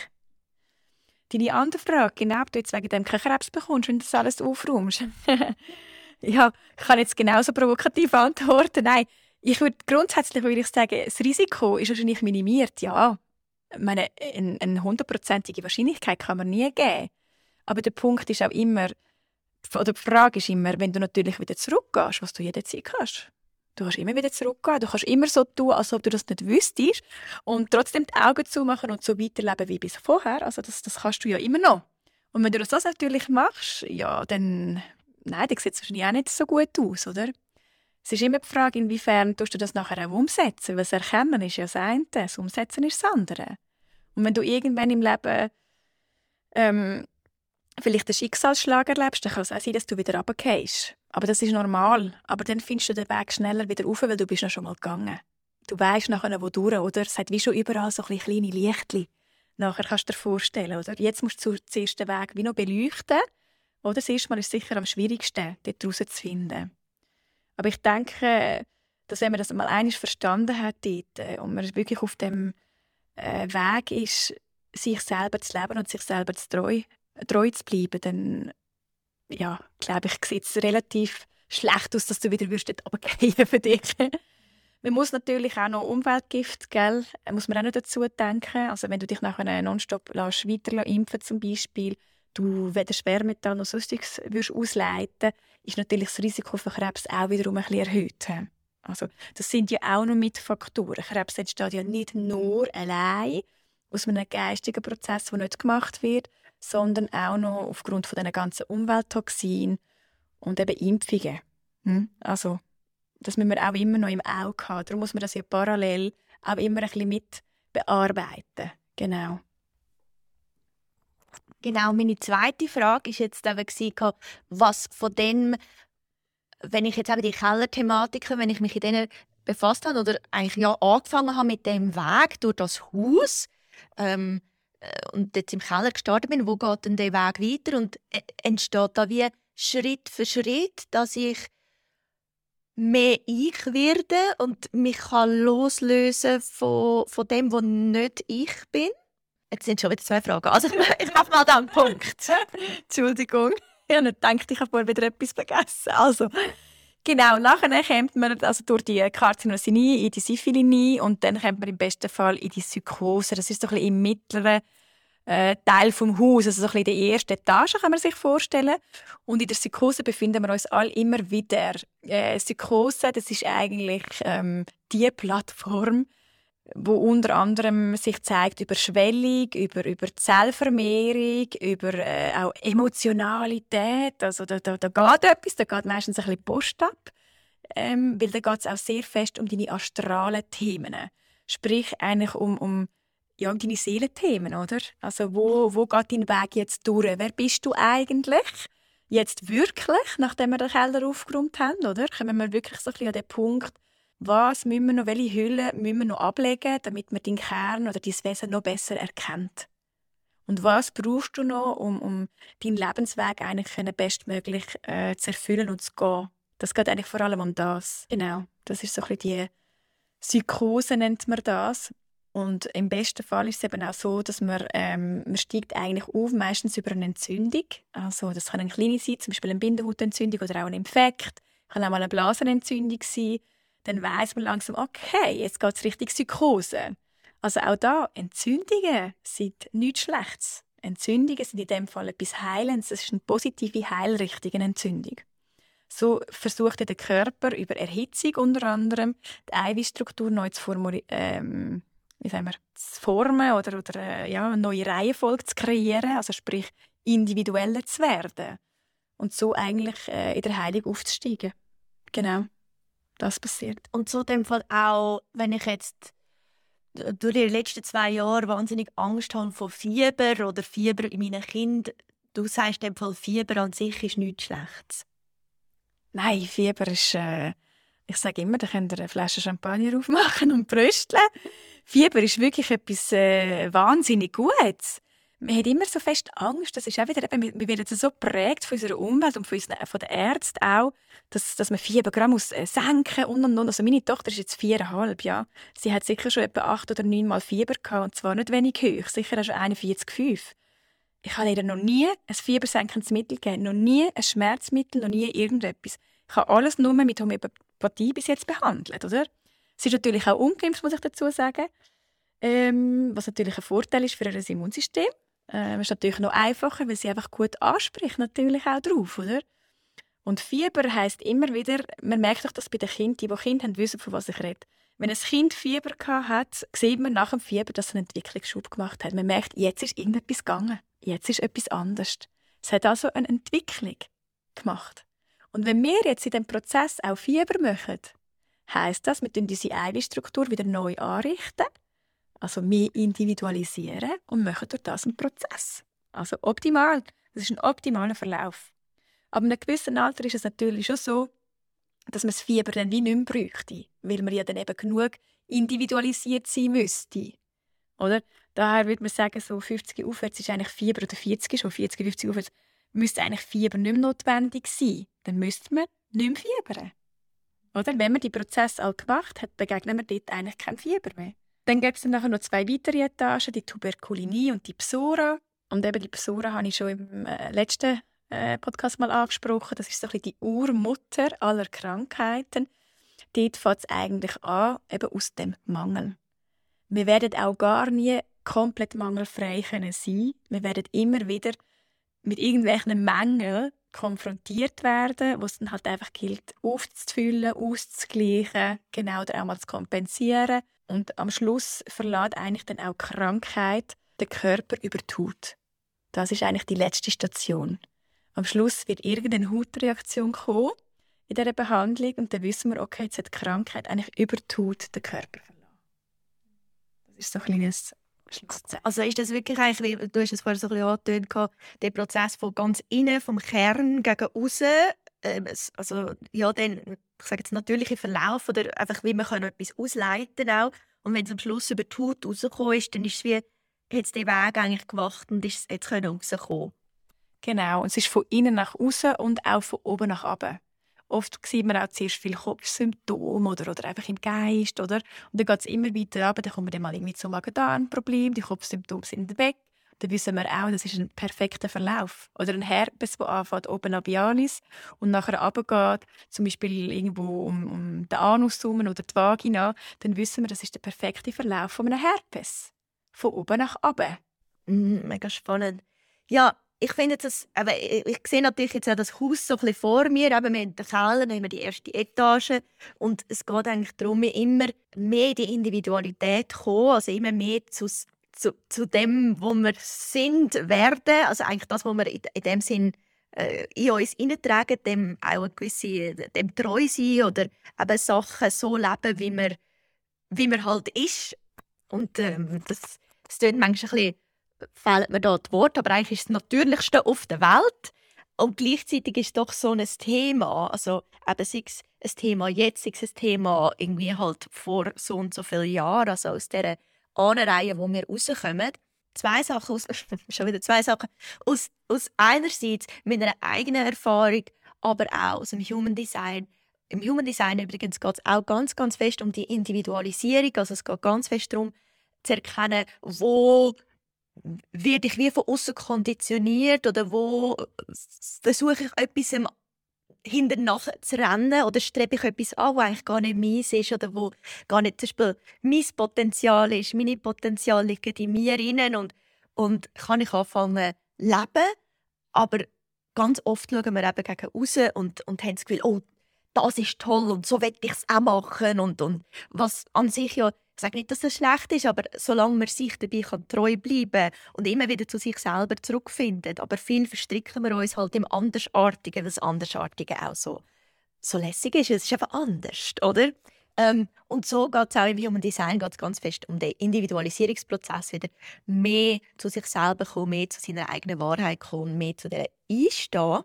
Deine andere Frage, genau, ob du jetzt wegen dem keinen Krebs bekommst, wenn du das alles aufräumst. [laughs] ja, ich kann jetzt genauso provokativ antworten. Nein, ich würde grundsätzlich würde ich sagen, das Risiko ist wahrscheinlich minimiert. Ja, meine, eine hundertprozentige Wahrscheinlichkeit kann man nie geben. Aber der Punkt ist auch immer, oder die Frage ist immer, wenn du natürlich wieder zurückgehst, was du jederzeit kannst. Du kannst immer wieder zurückgehen. Du kannst immer so tun, als ob du das nicht wüsstest. Und trotzdem die Augen zumachen und so weiterleben wie bis vorher. Also das, das kannst du ja immer noch. Und wenn du das natürlich machst, ja, dann, nein, dann sieht es wahrscheinlich auch nicht so gut aus, oder? Es ist immer die Frage, inwiefern tust du das nachher auch umsetzen. Weil das Erkennen ist ja das eine, das Umsetzen ist das andere. Und wenn du irgendwann im Leben ähm, vielleicht einen Schicksalsschlag erlebst, dann kann es auch sein, dass du wieder runtergehst. Aber das ist normal. Aber dann findest du den Weg schneller wieder rauf, weil du bist noch schon mal gegangen. Du weißt nachher, wo durch, oder? Es hat wie schon überall so kleine Lichtchen. Nachher kannst du dir vorstellen, oder? Jetzt musst du zuerst den Weg wie noch beleuchten. Oder? Das erste Mal ist sicher am schwierigsten, dort raus zu finden. Aber ich denke, dass wenn man das mal einmal verstanden hat dort, äh, und man wirklich auf dem äh, Weg ist, sich selber zu leben und sich selber zu treu, treu zu bleiben, dann ja, glaube ich, sieht es relativ schlecht aus, dass du wieder wirst für dich. Man muss natürlich auch noch Umweltgift, gell? muss man auch noch dazu denken. Also wenn du dich nachher nonstop lässt, weiter impfen zum Beispiel, du weder Schwermetall noch sonstiges würdest ausleiten, ist natürlich das Risiko für Krebs auch wiederum ein bisschen erhöht. Also das sind ja auch noch mit Faktoren. Krebs entsteht ja nicht nur allein aus einem geistigen Prozess, der nicht gemacht wird, sondern auch noch aufgrund von den ganzen Umwelttoxinen und eben Impfungen. Hm? Also, das müssen wir auch immer noch im Auge haben. Darum muss man das ja parallel auch immer ein bisschen mit bearbeiten. Genau. Genau, meine zweite Frage ist jetzt eben, was von dem, wenn ich jetzt eben die Kellerthematiken, wenn ich mich in denen befasst habe oder eigentlich ja angefangen habe mit dem Weg durch das Haus, ähm, äh, und jetzt im Keller gestartet bin, wo geht denn der Weg weiter? Und äh, entsteht da wie Schritt für Schritt, dass ich mehr ich werde und mich kann loslösen von, von dem, was nicht ich bin? Jetzt sind schon wieder zwei Fragen. Also ich, ich mache mal da einen Punkt. [laughs] Entschuldigung. Ich habe nicht gedacht, ich habe vorher wieder etwas vergessen. Also, genau, nachher kommt man also durch die Karzinosinie in die Syphilis und dann kommt man im besten Fall in die Psychose. Das ist so ein bisschen im mittleren äh, Teil vom Haus, also so ein bisschen die erste Etage kann man sich vorstellen. Und in der Psychose befinden wir uns alle immer wieder. Äh, Psychose, das ist eigentlich ähm, die Plattform, wo unter anderem sich zeigt über Schwellung, über, über Zellvermehrung, über äh, auch Emotionalität. Also da, da, da geht etwas, da geht meistens ein bisschen Post ab, ähm, weil da geht es auch sehr fest um deine astralen Themen. Sprich eigentlich um, um ja, um deine Seelenthemen, oder? Also wo, wo geht dein Weg jetzt durch? Wer bist du eigentlich? Jetzt wirklich, nachdem wir den Keller aufgeräumt haben, oder? Kommen wir wirklich so ein bisschen an den Punkt, was müssen wir noch, welche Hüllen müssen wir noch ablegen, damit man deinen Kern oder dein Wesen noch besser erkennt? Und was brauchst du noch, um, um deinen Lebensweg eigentlich bestmöglich äh, zu erfüllen und zu gehen? Das geht eigentlich vor allem um das. Genau, das ist so ein bisschen die Psychose, nennt man das. Und im besten Fall ist es eben auch so, dass man, ähm, man steigt eigentlich auf, meistens über eine Entzündung. Also das kann eine kleine sein, zum Beispiel eine Bindehautentzündung oder auch ein Infekt. Kann auch mal eine Blasenentzündung sein. Dann weiß man langsam, okay, jetzt geht es Richtung Psychose. Also auch da, Entzündungen sind nichts Schlechtes. Entzündungen sind in dem Fall etwas Heilendes. Es ist eine positive, heilrichtige Entzündung. So versucht der Körper über Erhitzung unter anderem die Eiweißstruktur neu zu ähm, wir, zu formen oder, oder äh, ja, eine neue Reihenfolge zu kreieren, also sprich individueller zu werden und so eigentlich äh, in der Heilung aufzusteigen. Genau, das passiert. Und so dem Fall auch, wenn ich jetzt durch die letzten zwei Jahre wahnsinnig Angst habe vor Fieber oder Fieber in meinen Kindern, du sagst dem Fall Fieber an sich ist nichts Schlechtes. Nein, Fieber ist äh, Ich sage immer, da könnt ihr eine Flasche Champagner aufmachen und brösteln. Fieber ist wirklich etwas äh, wahnsinnig Gutes. Man hat immer so fest Angst, das ist auch wieder, eben, wir werden so geprägt von unserer Umwelt und von, unseren, von den Ärzten auch, dass, dass man Fiebergramm muss äh, senken und und und. Also meine Tochter ist jetzt viereinhalb, ja. Sie hat sicher schon etwa acht oder neun Mal Fieber gehabt und zwar nicht wenig hoch, sicher auch schon 41,5. Ich habe ihr noch nie ein fiebersenkendes Mittel gegeben, noch nie ein Schmerzmittel, noch nie irgendetwas. Ich habe alles nur mit Homöopathie bis jetzt behandelt, oder? Sie ist natürlich auch ungeimpft, muss ich dazu sagen. Ähm, was natürlich ein Vorteil ist für ihr Immunsystem. Ähm, ist natürlich noch einfacher, weil sie einfach gut anspricht, natürlich auch drauf, oder? Und Fieber heißt immer wieder, man merkt doch das bei den Kindern, die, die Kinder haben, wissen, von was ich rede. Wenn ein Kind Fieber hat, sieht man nach dem Fieber, dass es einen Entwicklungsschub gemacht hat. Man merkt, jetzt ist irgendetwas gegangen. Jetzt ist etwas anders. Es hat also eine Entwicklung gemacht. Und wenn wir jetzt in dem Prozess auch Fieber machen, heißt das, wir unsere eigene Struktur wieder neu anrichten also mehr individualisieren und machen durch das einen Prozess. Also optimal. Das ist ein optimaler Verlauf. Aber in einem gewissen Alter ist es natürlich schon so, dass man das Fieber dann wie nicht mehr bräuchte, weil man ja dann eben genug individualisiert sein müsste. Oder? Daher würde man sagen, so 50 aufwärts ist eigentlich Fieber, oder 40 schon 40, 50 aufwärts, müsste eigentlich Fieber nicht mehr notwendig sein. Dann müsste man nicht mehr fiebern. Oder? Wenn man die Prozesse all gemacht hat, begegnet man dort eigentlich kein Fieber mehr. Dann gibt es dann nachher noch zwei weitere Etagen, die Tuberkulinie und die Psora. Und eben die Psora habe ich schon im äh, letzten äh, Podcast mal angesprochen. Das ist so ein bisschen die Urmutter aller Krankheiten. Dort fängt es eigentlich an, eben aus dem Mangel. Wir werden auch gar nie komplett mangelfrei können sein. Wir werden immer wieder mit irgendwelchen Mängeln konfrontiert werden, wo es dann halt einfach gilt, aufzufüllen, auszugleichen, genau oder auch mal zu kompensieren. Und am Schluss verlässt eigentlich dann auch Krankheit den Körper über die Haut. Das ist eigentlich die letzte Station. Am Schluss wird irgendeine Hautreaktion kommen in dieser Behandlung und dann wissen wir, okay, jetzt hat die Krankheit eigentlich über die Haut den Körper verlassen. Das ist so ein kleines. Also ist das wirklich eigentlich, wie, du hast es vorhin so ein bisschen angetönt, der Prozess von ganz innen, vom Kern gegen außen, ähm, also ja, dann, ich sage jetzt natürliche Verlauf oder einfach, wie man kann etwas ausleiten auch. Und wenn es am Schluss über die Haut rausgekommen ist, dann ist es wie, es den Weg eigentlich gemacht und ist jetzt rauskommen. Genau, und es ist von innen nach außen und auch von oben nach unten. Oft sieht man auch zuerst viele Kopfsymptome oder, oder einfach im Geist. Oder? Und dann geht es immer weiter runter, dann kommen wir dann mal irgendwie zum Magen-Darm-Problem, die Kopfsymptome sind weg. Dann wissen wir auch, das ist ein perfekter Verlauf. Oder ein Herpes, der anfängt oben labialis und nachher runtergeht, zum Beispiel irgendwo um, um den Anus oder die Vagina, dann wissen wir, das ist der perfekte Verlauf von einem Herpes. Von oben nach unten. Mm, mega spannend. Ja, ich finde das, aber ich, ich sehe natürlich jetzt auch das Haus so ein bisschen vor mir, eben wir haben den Keller, dann haben wir die erste Etage. Und es geht eigentlich darum, immer mehr die Individualität zu kommen, also immer mehr zu, zu, zu dem, wo wir sind, werden, also eigentlich das, was wir in, in dem Sinn äh, in uns hineintragen, dem auch eine gewisse, dem treu sein oder eben Sachen so leben, wie man, wie man halt ist. Und ähm, das, das klingt manchmal ein bisschen fehlt mir da das Wort, aber eigentlich ist es das Natürlichste auf der Welt. Und gleichzeitig ist doch so ein Thema, also eben sei es ein Thema jetzt, sei es ein Thema irgendwie halt vor so und so vielen Jahren, also aus dieser Ahnenreihe, wo wir rauskommen. Zwei Sachen, aus, [laughs] schon wieder zwei Sachen, aus, aus einerseits meiner eigenen Erfahrung, aber auch aus dem Human Design. Im Human Design übrigens geht es auch ganz, ganz fest um die Individualisierung, also es geht ganz fest darum, zu erkennen, wo werde ich wie von außen konditioniert oder wo versuche ich etwas hinter zu rennen oder strebe ich etwas an, was eigentlich gar nicht meins ist oder wo gar nicht zum Beispiel mein Potenzial ist, meine Potenziale liegen in mir innen und, und kann ich anfangen leben, aber ganz oft schauen wir eben gegen raus und, und haben das Gefühl, oh, das ist toll und so will ich es auch machen und, und was an sich ja ich sage nicht, dass das schlecht ist, aber solange man sich dabei kann treu bleiben und immer wieder zu sich selber zurückfindet. Aber viel verstricken wir uns halt im Andersartigen, weil das Andersartige auch so, so lässig ist. Es ist einfach anders, oder? Ähm, und so geht es auch im Human Design geht's ganz fest um den Individualisierungsprozess, wieder mehr zu sich selber kommen, mehr zu seiner eigenen Wahrheit kommen, mehr zu der Einstehen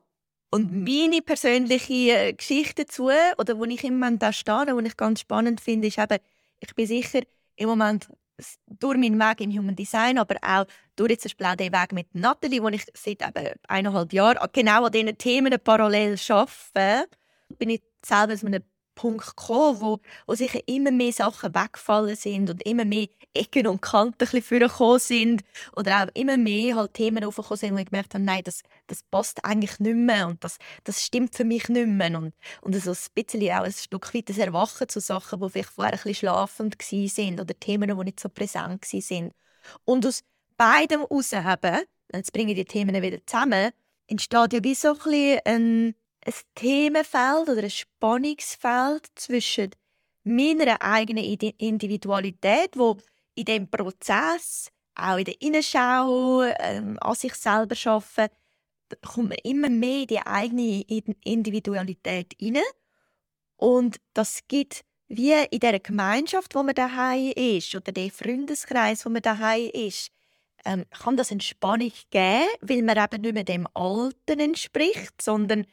Und meine persönliche äh, Geschichte dazu, oder wo ich im Moment da stehe, wo ich ganz spannend finde, ist eben, ich bin sicher im Moment durch meinen Weg im Human Design, aber auch durch jetzt den Weg mit Nathalie, wo ich seit eben eineinhalb Jahren genau an diesen Themen parallel arbeite, bin ich selber aus einem Punkt gekommen, wo, wo sicher immer mehr Sachen weggefallen sind und immer mehr Ecken und Kanten vorgekommen sind oder auch immer mehr halt Themen aufgekommen sind, wo ich gemerkt habe, nein, das, das passt eigentlich nicht mehr und das, das stimmt für mich nicht mehr und, und so ein bisschen auch ein Stück weit das Erwachen zu Sachen, die vielleicht vorher ein bisschen schlafend sind oder Themen, die nicht so präsent sind. Und aus beidem herausheben, jetzt bringe ich die Themen wieder zusammen, entsteht ja wie so ein bisschen ein ein Themenfeld oder ein Spannungsfeld zwischen meiner eigenen Individualität, wo in dem Prozess auch in der Innenschau ähm, an sich selber arbeiten, kommt man immer mehr in die eigene Individualität hinein. Und das gibt wie in der Gemeinschaft, wo man daheim ist, oder der Freundeskreis, wo man daheim ist, ähm, kann das Entspannung geben, weil man eben nicht mehr dem Alten entspricht, sondern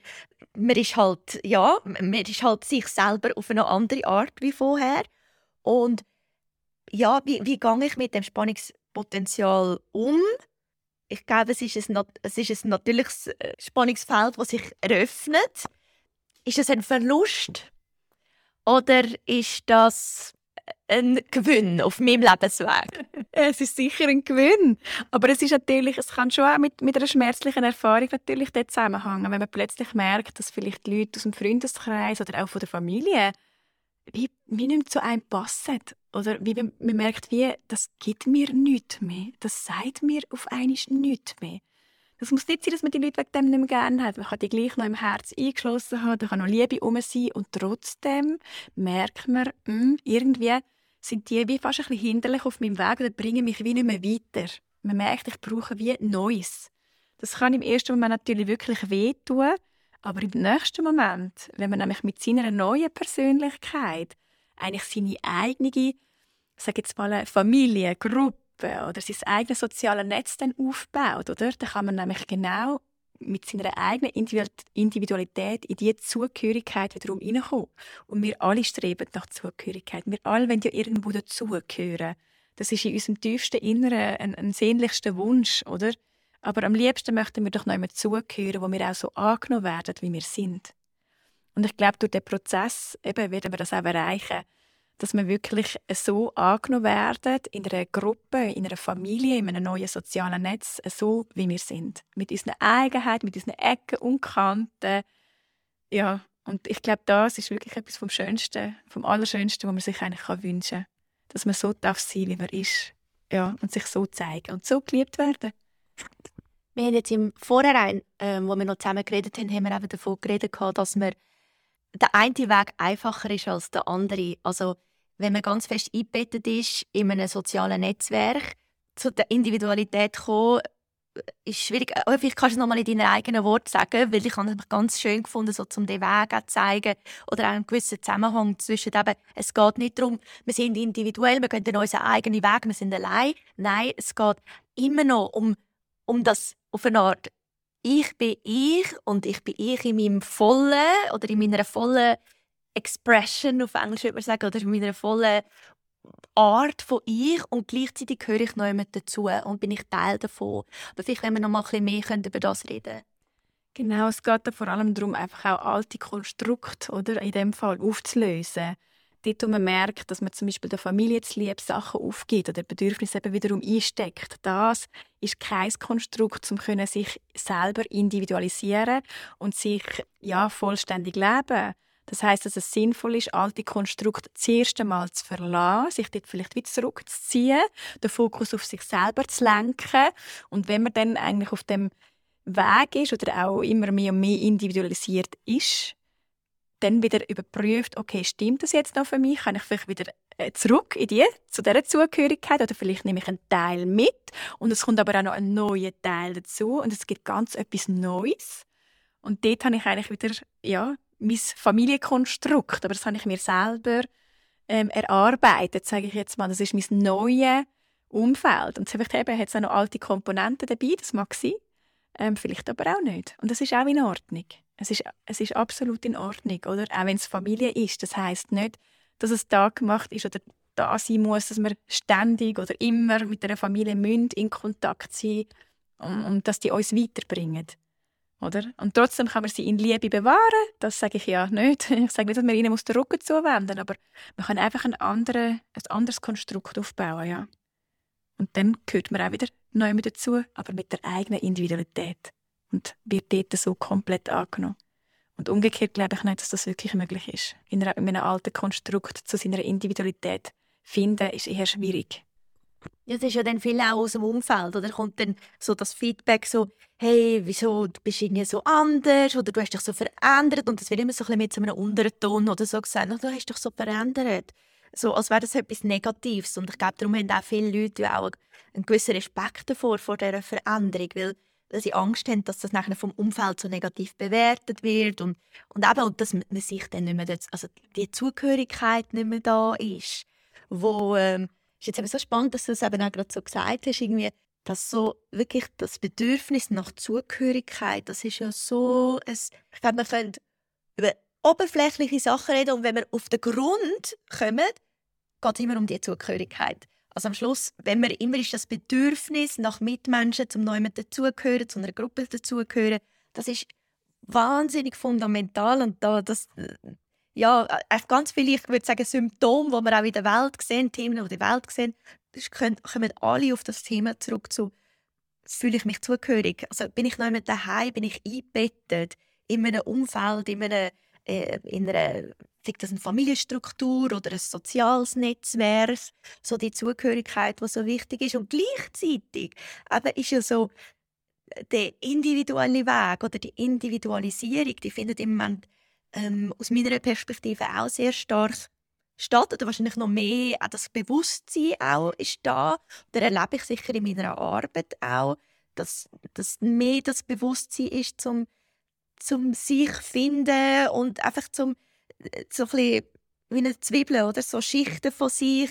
man ist halt, ja, man ist halt sich selber auf eine andere Art wie vorher. Und ja, wie, wie gehe ich mit dem Spannungspotenzial um? Ich glaube, es ist ein, es ist ein natürliches äh, Spannungsfeld, das sich eröffnet. Ist es ein Verlust? Oder ist das ein Gewinn auf meinem Lebensweg. [laughs] es ist sicher ein Gewinn. Aber es ist natürlich, es kann schon auch mit, mit einer schmerzlichen Erfahrung natürlich dort zusammenhängen, wenn man plötzlich merkt, dass vielleicht Leute aus dem Freundeskreis oder auch von der Familie wie, wie nicht zu einem passen. Oder wie man, man merkt, wie, das gibt mir nichts mehr. Das sagt mir auf einmal nichts mehr. Das muss nicht sein, dass man die Leute wegen dem nicht mehr gerne hat. Man kann die gleich noch im Herz eingeschlossen haben, da kann noch Liebe um sein und trotzdem merkt man, mh, hm, irgendwie sind die wie fast ein bisschen hinderlich auf meinem Weg oder bringen mich wie nicht mehr weiter. Man merkt, ich brauche wie Neues. Das kann im ersten Moment natürlich wirklich wehtun, aber im nächsten Moment, wenn man nämlich mit seiner neuen Persönlichkeit eigentlich seine eigene, sag jetzt mal, Familie, Gruppe oder sein eigenes soziales Netz dann aufbaut, oder? Dann kann man nämlich genau mit seiner eigenen Individualität in diese Zugehörigkeit wiederum hineinkommen. Und wir alle streben nach Zugehörigkeit. Wir alle wollen ja irgendwo dazugehören. Das ist in unserem tiefsten Inneren ein, ein sehnlichster Wunsch, oder? Aber am liebsten möchten wir doch noch einmal zugehören, wo wir auch so angenommen werden, wie wir sind. Und ich glaube, durch den Prozess eben werden wir das auch erreichen dass wir wirklich so angenommen werden in einer Gruppe, in einer Familie, in einem neuen sozialen Netz, so wie wir sind. Mit unseren Eigenheiten, mit unseren Ecken und Kanten. Ja, und ich glaube, das ist wirklich etwas vom Schönsten, vom Allerschönsten, was man sich eigentlich wünschen kann. Dass man so darf sein, wie man ist. Ja, und sich so zeigen und so geliebt werden. Wir haben jetzt im Vorhinein, ähm, wo wir noch zusammen geredet haben, haben wir eben davon geredet, dass wir der eine Weg einfacher ist als der andere. Also wenn man ganz fest eingebettet ist in einem sozialen Netzwerk, zu der Individualität kommen, ist schwierig. Äh, vielleicht kannst du es nochmal in deinen eigenen Worten sagen, weil ich es ganz schön gefunden, so zum den Weg zu zeigen oder auch einen gewissen Zusammenhang zwischen eben, es geht nicht darum, wir sind individuell, wir gehen unseren eigenen Weg, wir sind allein. Nein, es geht immer noch um, um das auf eine Art ich bin ich und ich bin ich in meinem vollen oder in meiner vollen Expression auf Englisch würde man sagen, oder mit einer vollen Art von ich und gleichzeitig höre ich noch jemand dazu und bin ich Teil davon. Aber vielleicht, wenn wir noch mal ein bisschen mehr über das reden Genau, es geht da vor allem darum, einfach auch alte Konstrukte oder in dem Fall aufzulösen. Dort, wo man merkt, dass man zum Beispiel der Familie zu lieb Sachen aufgibt oder Bedürfnisse eben wiederum einsteckt. Das ist kein Konstrukt, um sich selber individualisieren und sich ja, vollständig leben das heißt, dass es sinnvoll ist, alte Konstrukte zuerst einmal zu verlassen, sich dort vielleicht wieder zurückzuziehen, den Fokus auf sich selber zu lenken. Und wenn man dann eigentlich auf dem Weg ist oder auch immer mehr und mehr individualisiert ist, dann wieder überprüft, okay, stimmt das jetzt noch für mich? Kann ich vielleicht wieder äh, zurück in die, zu dieser Zugehörigkeit oder vielleicht nehme ich einen Teil mit und es kommt aber auch noch ein neuer Teil dazu und es gibt ganz etwas Neues. Und dort habe ich eigentlich wieder ja, mein Familienkonstrukt, aber das habe ich mir selber ähm, erarbeitet, sage ich jetzt mal. Das ist mein neues Umfeld. Und vielleicht eben hat es auch noch alte Komponenten dabei, das mag sein, ähm, vielleicht aber auch nicht. Und das ist auch in Ordnung. Es ist, es ist absolut in Ordnung, oder? Auch wenn es Familie ist. Das heißt nicht, dass es da gemacht ist oder da sein muss, dass wir ständig oder immer mit der Familie in Kontakt sein und, und dass die uns weiterbringen. Oder? Und trotzdem kann man sie in Liebe bewahren. Das sage ich ja nicht. [laughs] Ich sage nicht, dass man ihnen den Rücken zuwenden aber man kann einfach ein, andere, ein anderes Konstrukt aufbauen. Ja. Und dann gehört man auch wieder neu mit dazu, aber mit der eigenen Individualität. Und wird dort so komplett angenommen. Und umgekehrt glaube ich nicht, dass das wirklich möglich ist. In einem alten Konstrukt zu seiner Individualität finden, ist eher schwierig. Das ist ja dann viel auch aus dem Umfeld. Oder kommt dann so das Feedback so, hey, wieso du bist irgendwie so anders oder du hast dich so verändert. Und das wird immer so ein bisschen mit so einem Unterton oder so gesagt, du hast dich so verändert. So, als wäre das etwas Negatives. Und ich glaube, darum haben auch viele Leute auch einen gewissen Respekt davor, vor dieser Veränderung, weil, weil sie Angst haben, dass das nachher vom Umfeld so negativ bewertet wird und, und eben, und dass man sich dann nicht mehr, also die Zugehörigkeit nicht mehr da ist, wo ähm, ist jetzt eben so spannend, dass du es eben auch gerade so gesagt hast, irgendwie, dass so wirklich das Bedürfnis nach Zugehörigkeit, das ist ja so, es, ich glaube, man könnte über oberflächliche Sachen reden und wenn wir auf den Grund kommen, geht es immer um die Zugehörigkeit. Also am Schluss, wenn wir immer ist das Bedürfnis nach Mitmenschen, zum Neuen dazugehören, zu einer Gruppe dazugehören, das ist wahnsinnig fundamental und da, das, ja, äh, ganz viele, ich würde sagen, Symptome, die wir auch in der Welt sehen, Themen, die der Welt sehen, kommen alle auf das Thema zurück zu, fühle ich mich zugehörig? Also bin ich noch daheim, bin ich eingebettet in einem Umfeld, in einer, äh, in einer das eine Familienstruktur oder ein soziales Netzwerk, so die Zugehörigkeit, die so wichtig ist. Und gleichzeitig aber ist ja so, äh, der individuelle Weg oder die Individualisierung, die findet im Moment ähm, aus meiner Perspektive auch sehr stark statt oder wahrscheinlich noch mehr auch das Bewusstsein auch ist da. Oder erlebe ich sicher in meiner Arbeit auch dass, dass mehr das Bewusstsein ist zum zum sich finden und einfach zum äh, so ein bisschen wie eine Zwiebel oder? So Schichten von sich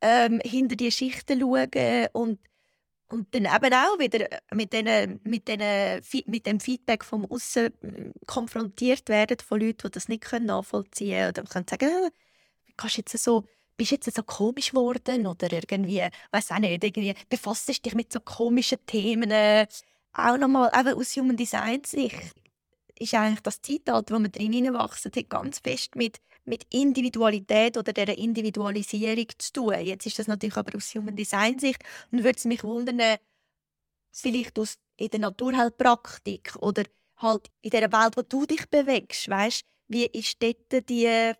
ähm, hinter die Schichten schauen und und dann eben auch wieder äh, mit, den, mit, den, mit dem Feedback vom Aussen hm, konfrontiert werden von Leuten, die das nicht nachvollziehen können. Oder kann sagen, ah, kannst jetzt so, bist jetzt so komisch geworden oder irgendwie, weiß auch nicht, irgendwie befasst dich mit so komischen Themen. Auch nochmal eben aus Human Design Sicht ist eigentlich das Zeitalter, wo wir drin hineinwachsen, ganz fest mit mit Individualität oder der Individualisierung zu tun. Jetzt ist das natürlich aber aus Human Design Sicht und würde es mich wundern, vielleicht aus in der Naturheilpraktik oder halt in der Welt, wo du dich bewegst, weißt, wie ist dort die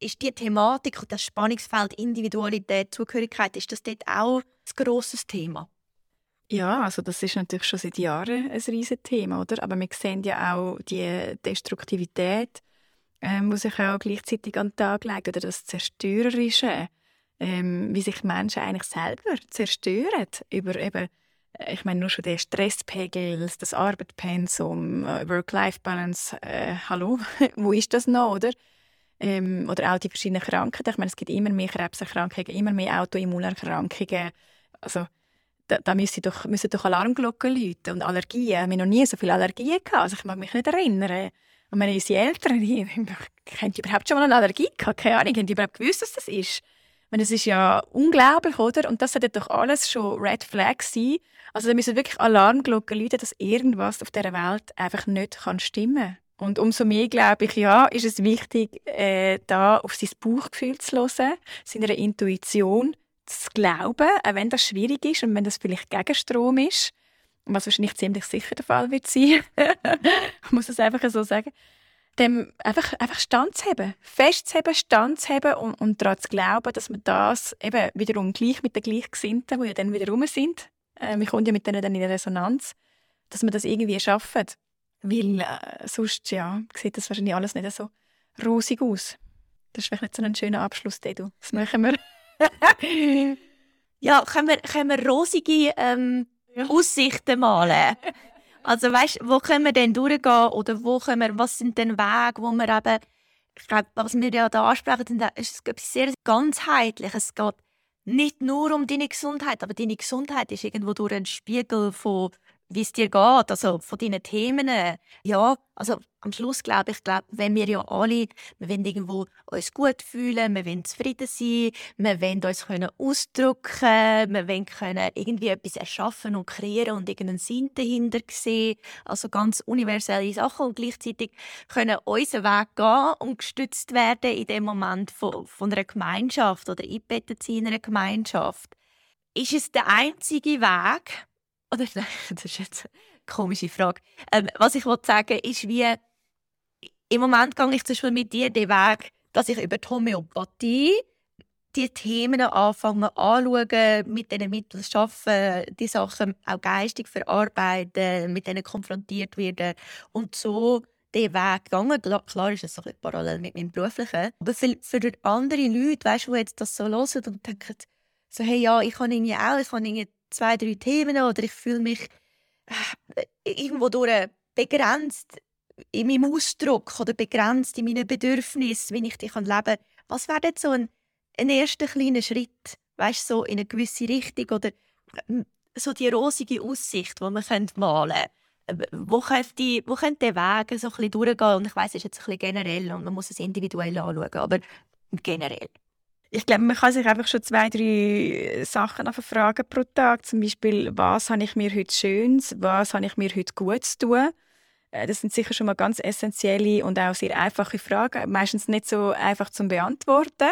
ist die Thematik und das Spannungsfeld Individualität, Zugehörigkeit, ist das dort auch ein grosses Thema? Ja, also das ist natürlich schon seit Jahren ein riesiges Thema, oder? Aber wir sehen ja auch die Destruktivität ähm, was sich auch gleichzeitig an den Tag legt, oder das Zerstörerische, ähm, wie sich Menschen eigentlich selber zerstören über eben äh, ich meine nur schon der Stresspegel, das Arbeitspensum, äh, Work-Life-Balance, äh, hallo, [laughs] wo ist das noch, oder? Ähm, oder auch die verschiedenen Krankheiten. Ich meine, es gibt immer mehr Krebserkrankungen, immer mehr Autoimmunerkrankungen. Also da, da müssen doch, müssen doch Alarmglocken läuten. Und Allergien, wir haben noch nie so viele Allergien gehabt. Also ich mag mich nicht erinnern. Und meine, unsere Eltern, die, haben die überhaupt schon mal eine Allergie gehabt? Keine Ahnung, haben die überhaupt gewusst, was das ist? meine, es ist ja unglaublich, oder? Und das sollte doch alles schon Red Flag sein. Also da müssen wirklich Alarmglocken läuten, dass irgendwas auf dieser Welt einfach nicht kann stimmen kann. Und umso mehr, glaube ich, ja, ist es wichtig, äh, da auf sein Bauchgefühl zu hören, seiner Intuition zu glauben, auch wenn das schwierig ist und wenn das vielleicht Gegenstrom ist was wahrscheinlich ziemlich sicher der Fall wird sein, ich [laughs] muss es einfach so sagen, dem einfach, einfach standzuheben, festzuheben, standzuheben und, und daran zu glauben, dass man das eben wiederum gleich mit den Gleichgesinnten, die ja dann wieder rum sind, äh, wir kommen ja mit denen dann in Resonanz, dass wir das irgendwie schaffen. Weil äh, sonst ja, sieht das wahrscheinlich alles nicht so rosig aus. Das ist vielleicht nicht so ein schöner Abschluss, Dedu. Das machen wir. [laughs] ja, können wir, können wir rosige ähm, Aussichten malen. Also weißt, wo können wir denn durchgehen oder wo können wir, was sind denn Wege, wo wir eben, ich glaube, was wir ja da ansprechen, ist etwas sehr ganzheitlich. Es geht nicht nur um deine Gesundheit, aber deine Gesundheit ist irgendwo durch ein Spiegel von wie es dir geht, also von deinen Themen. Ja, also am Schluss glaube ich, glaub, wenn wir ja alle, wir wollen irgendwo uns gut fühlen, wir wollen zufrieden sein, wir wollen uns können ausdrücken, wir wollen können irgendwie etwas erschaffen und kreieren und irgendeinen Sinn dahinter sehen, also ganz universelle Sachen und gleichzeitig können unseren Weg gehen und gestützt werden in dem Moment von, von einer Gemeinschaft oder eingebettet in einer Gemeinschaft. Ist es der einzige Weg, oder nein, [laughs] das ist jetzt eine komische Frage. Ähm, was ich wollte sagen, ist wie, im Moment gehe ich zum Beispiel mit dir den Weg, dass ich über die Homöopathie die Themen anfangen anschauen, mit diesen Mitteln arbeiten, die Sachen auch geistig verarbeiten, mit denen konfrontiert werden und so den Weg gegangen. Klar ist es so ein bisschen parallel mit meinem beruflichen. Aber für, für andere Leute, weißt du, die jetzt das so hören und denken, so, hey, ja, ich kann irgendwie auch, ich kann irgendwie zwei, drei Themen oder ich fühle mich äh, irgendwo durch begrenzt in meinem Ausdruck oder begrenzt in meinen Bedürfnissen, wie ich die leben kann. Was wäre jetzt so ein, ein erster kleiner Schritt, weißt so in eine gewisse Richtung oder ähm, so die rosige Aussicht, die man malen könnte? Äh, wo könnte, wo könnte der Weg so ein bisschen durchgehen? Und ich weiß, es ist jetzt ein bisschen generell und man muss es individuell anschauen, aber generell. Ich glaube, man kann sich einfach schon zwei, drei Sachen fragen pro Tag. Zum Beispiel, was habe ich mir heute Schönes, was habe ich mir heute gut zu tun. Äh, das sind sicher schon mal ganz essentielle und auch sehr einfache Fragen. Meistens nicht so einfach zu beantworten.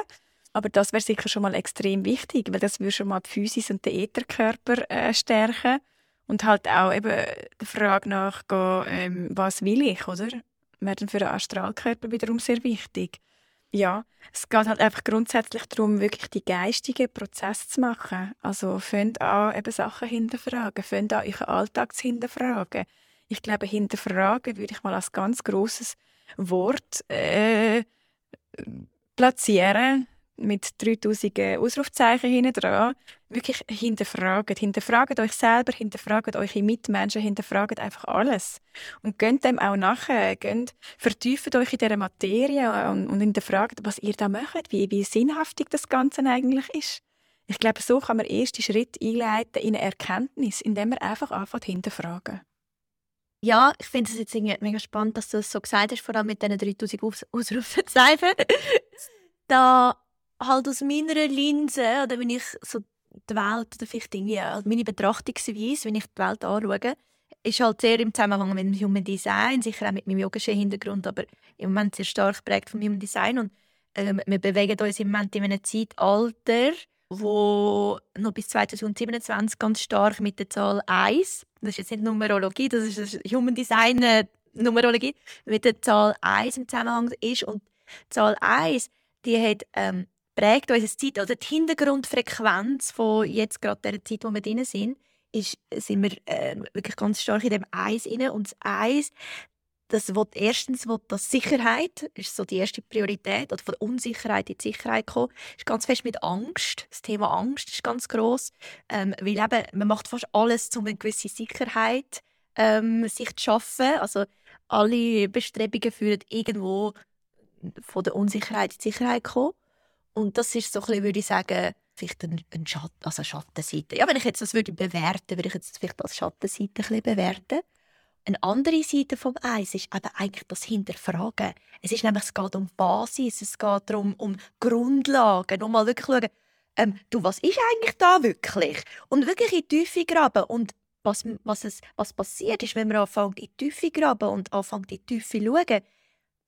Aber das wäre sicher schon mal extrem wichtig, weil das würde schon mal die Physis und den Ätherkörper äh, stärken. Und halt auch eben der Frage nachgehen, ähm, was will ich, oder? Wäre dann für den Astralkörper wiederum sehr wichtig. Ja, es geht halt einfach grundsätzlich darum, wirklich die geistigen Prozesse zu machen. Also fängt an, eben Sachen hinterfragen, fängt an, euren Alltag zu hinterfragen. Ich glaube, hinterfragen würde ich mal als ganz großes Wort äh, platzieren mit 3000 Ausrufzeichen hinten dran, wirklich hinterfragt. Hinterfragt euch selber, hinterfragt eure Mitmenschen, hinterfragt einfach alles. Und gönnt dem auch nachher, gönnt, vertieft euch in dieser Materie und, und hinterfragt, was ihr da macht, wie, wie sinnhaftig das Ganze eigentlich ist. Ich glaube, so kann man erste Schritt einleiten in eine Erkenntnis, indem man einfach anfängt hinterfragen. Ja, ich finde es jetzt mega spannend, dass du das so gesagt hast, vor allem mit diesen 3000 Ausrufezeichen. [laughs] da halt aus meiner Linse, oder wenn ich so die Welt, oder vielleicht irgendwie meine Betrachtungsweise, wenn ich die Welt anschaue, ist halt sehr im Zusammenhang mit dem Human Design, sicher auch mit meinem yogischen Hintergrund, aber im Moment sehr stark geprägt vom Human Design und ähm, wir bewegen uns im Moment in einem Zeitalter, wo noch bis 2027 ganz stark mit der Zahl 1, das ist jetzt nicht Numerologie, das ist Human Design äh, Numerologie, mit der Zahl 1 im Zusammenhang ist und die Zahl 1, die hat ähm, prägt unsere Zeit, oder die Hintergrundfrequenz von jetzt gerade der Zeit, wo wir drin sind, ist, sind wir äh, wirklich ganz stark in dem Eis inne und das Eis, das will, erstens will das Sicherheit, ist so die erste Priorität, oder von Unsicherheit in die Sicherheit kommen, ist ganz fest mit Angst. Das Thema Angst ist ganz groß, ähm, weil eben, man macht fast alles, um eine gewisse Sicherheit ähm, sich zu schaffen. Also alle Bestrebungen führen irgendwo von der Unsicherheit in die Sicherheit kommen. Und das ist so ein bisschen, würde ich sagen, vielleicht eine, Schatten, also eine Schattenseite. Ja, wenn ich jetzt das würde bewerten, würde ich jetzt vielleicht als Schattenseite ein bisschen bewerten. Eine andere Seite vom Eis ist eben eigentlich das Hinterfragen. Es ist nämlich, es geht um Basis, es geht darum, um Grundlagen, um mal wirklich schauen, ähm, du, was ist eigentlich da wirklich? Und wirklich in die Tiefe graben. Und was, was, es, was passiert ist, wenn man anfängt in die Tiefe graben und anfängt in die Tiefe schauen,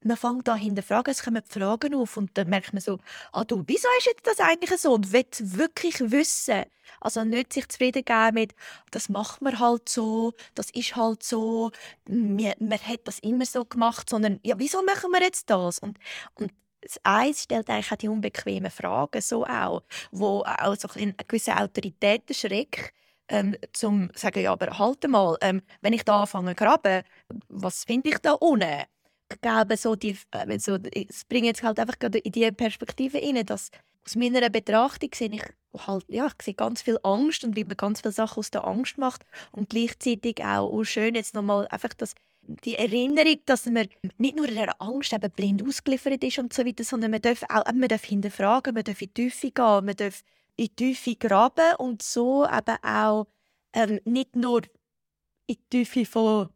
man fängt an hinterfragen, es kommen Fragen auf und dann merkt man so, ah du, wieso ist jetzt das eigentlich so und will wirklich wissen. Also nicht sich zufrieden geben mit, das macht man halt so, das ist halt so, man, man hat das immer so gemacht, sondern ja, wieso machen wir jetzt das? Und, und das Eis stellt eigentlich auch die unbequemen Fragen so auch, wo auch so ein gewisser Autoritätenschreck ähm, zum sagen, ja, aber halt mal, ähm, wenn ich da anfange zu graben, was finde ich da unten? Glaube, so die, äh, so, es bringt jetzt halt einfach gerade in diese Perspektive rein, dass aus meiner Betrachtung sehe ich halt, ja, ich sehe ganz viel Angst und wie man ganz viele Sachen aus der Angst macht und gleichzeitig auch oh, schön jetzt nochmal einfach das, die Erinnerung, dass man nicht nur der Angst eben blind ausgeliefert ist und so weiter, sondern man darf auch man darf hinterfragen, man darf in die Tiefe gehen, man darf in die Tiefe graben und so eben auch ähm, nicht nur in die Tiefe von,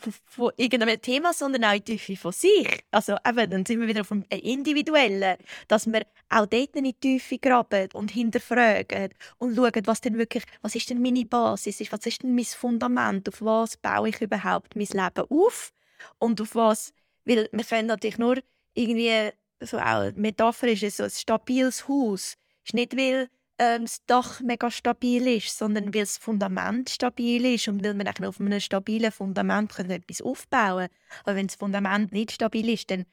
von, irgendeinem Thema, sondern auch die Tiefe von sich. Also eben, dann sind wir wieder auf dem Individuellen, dass wir auch dort in die Tiefe graben und hinterfragen und schauen, was denn wirklich, was ist denn meine Basis, was ist denn mein Fundament, auf was baue ich überhaupt mein Leben auf? Und auf was, weil wir können natürlich nur irgendwie, so auch metaphorisch, so ein stabiles Haus, ist nicht, weil ähm, das Dach mega stabil ist, sondern weil das Fundament stabil ist und weil man auf einem stabilen Fundament etwas aufbauen kann. Aber wenn das Fundament nicht stabil ist, dann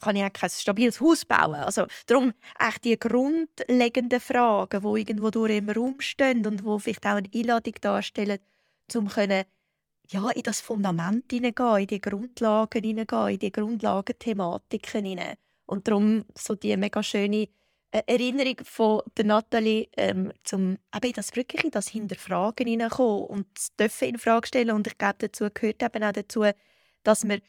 kann ich auch kein stabiles Haus bauen. Also darum echt die grundlegenden Fragen, die irgendwo durch im Raum stehen und wo vielleicht auch eine Einladung darstellen, um können ja, in das Fundament hineingehen, in die Grundlagen hineingehen, in die Grundlagenthematiken hinein. Und darum so die mega schöne Erinnerung von der Nathalie, ähm, zum eben das wirklich in das Hinterfragen hineinkommen und das dürfen in Frage stellen. Und ich glaube, dazu gehört eben auch dazu, dass man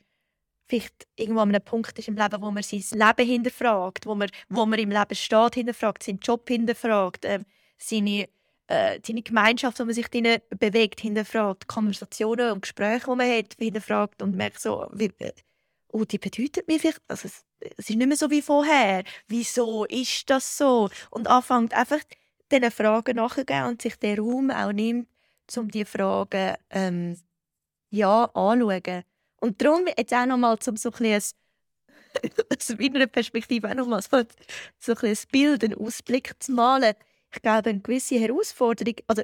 vielleicht irgendwo an einem Punkt ist im Leben, wo man sein Leben hinterfragt, wo man, wo man im Leben steht, hinterfragt, seinen Job hinterfragt, äh, seine, äh, seine Gemeinschaft, wo man sich drin bewegt, hinterfragt, Konversationen und Gespräche, die man hat, hinterfragt und merkt so, wie, äh, oh, die bedeutet mir vielleicht, also es ist nicht mehr so wie vorher. Wieso ist das so? Und anfängt einfach diesen Fragen nachzugehen und sich den Raum auch nimmt, um diese Fragen ähm, ja, anzuschauen. Und darum jetzt auch nochmal, um so ein bisschen [laughs] aus meiner Perspektive auch nochmal so, so ein, ein Bild, einen Ausblick zu malen. Ich glaube, eine gewisse Herausforderung, also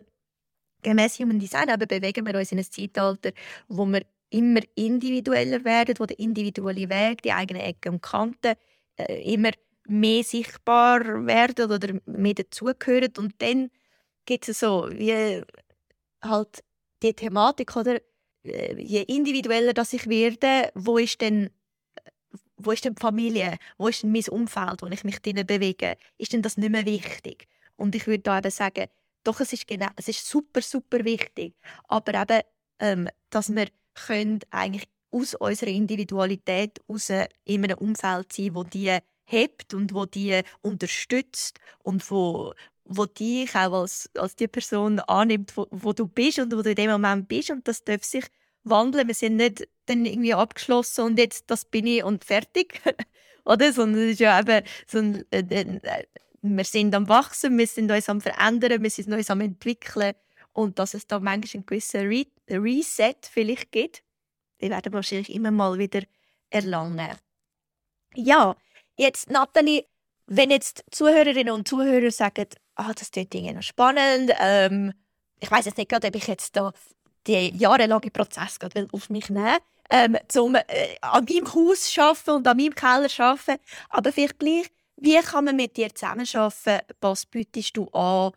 gemäß Human Design aber bewegen wir uns in ein Zeitalter, wo wir immer individueller werden, wo der individuelle Weg, die eigenen Ecken und Kanten äh, immer mehr sichtbar werden oder mehr dazugehören. Und dann gibt es so wie halt die Thematik, oder? Äh, je individueller das ich werde, wo ist denn wo ist denn die Familie, wo ist denn mein Umfeld, wo ich mich drinnen bewege, ist denn das nicht mehr wichtig? Und ich würde da eben sagen, doch, es ist, genau, es ist super, super wichtig, aber eben, ähm, dass wir können eigentlich aus unserer Individualität heraus in einem Umfeld sein, wo die hebt und wo die unterstützt und wo, wo dich auch als, als die Person annimmt, wo, wo du bist und wo du in dem Moment bist und das darf sich wandeln. Wir sind nicht dann irgendwie abgeschlossen und jetzt das bin ich und fertig, [laughs] oder? Sondern es ist ja eben so ein, äh, äh, wir sind am wachsen, wir sind uns am verändern, wir sind uns am entwickeln und dass es da manchmal einen gewissen Re Reset vielleicht gibt, den werden wir wahrscheinlich immer mal wieder erlangen. Ja, jetzt Nathalie, wenn jetzt Zuhörerinnen und Zuhörer sagen, ah, das klingt irgendwie spannend, ähm, ich weiß jetzt nicht gerade, ob ich jetzt da den jahrelangen Prozess gerade auf mich nehmen ähm, um äh, an meinem Haus arbeiten und an meinem Keller arbeiten, aber vielleicht gleich, wie kann man mit dir zusammenarbeiten? Was bietest du an?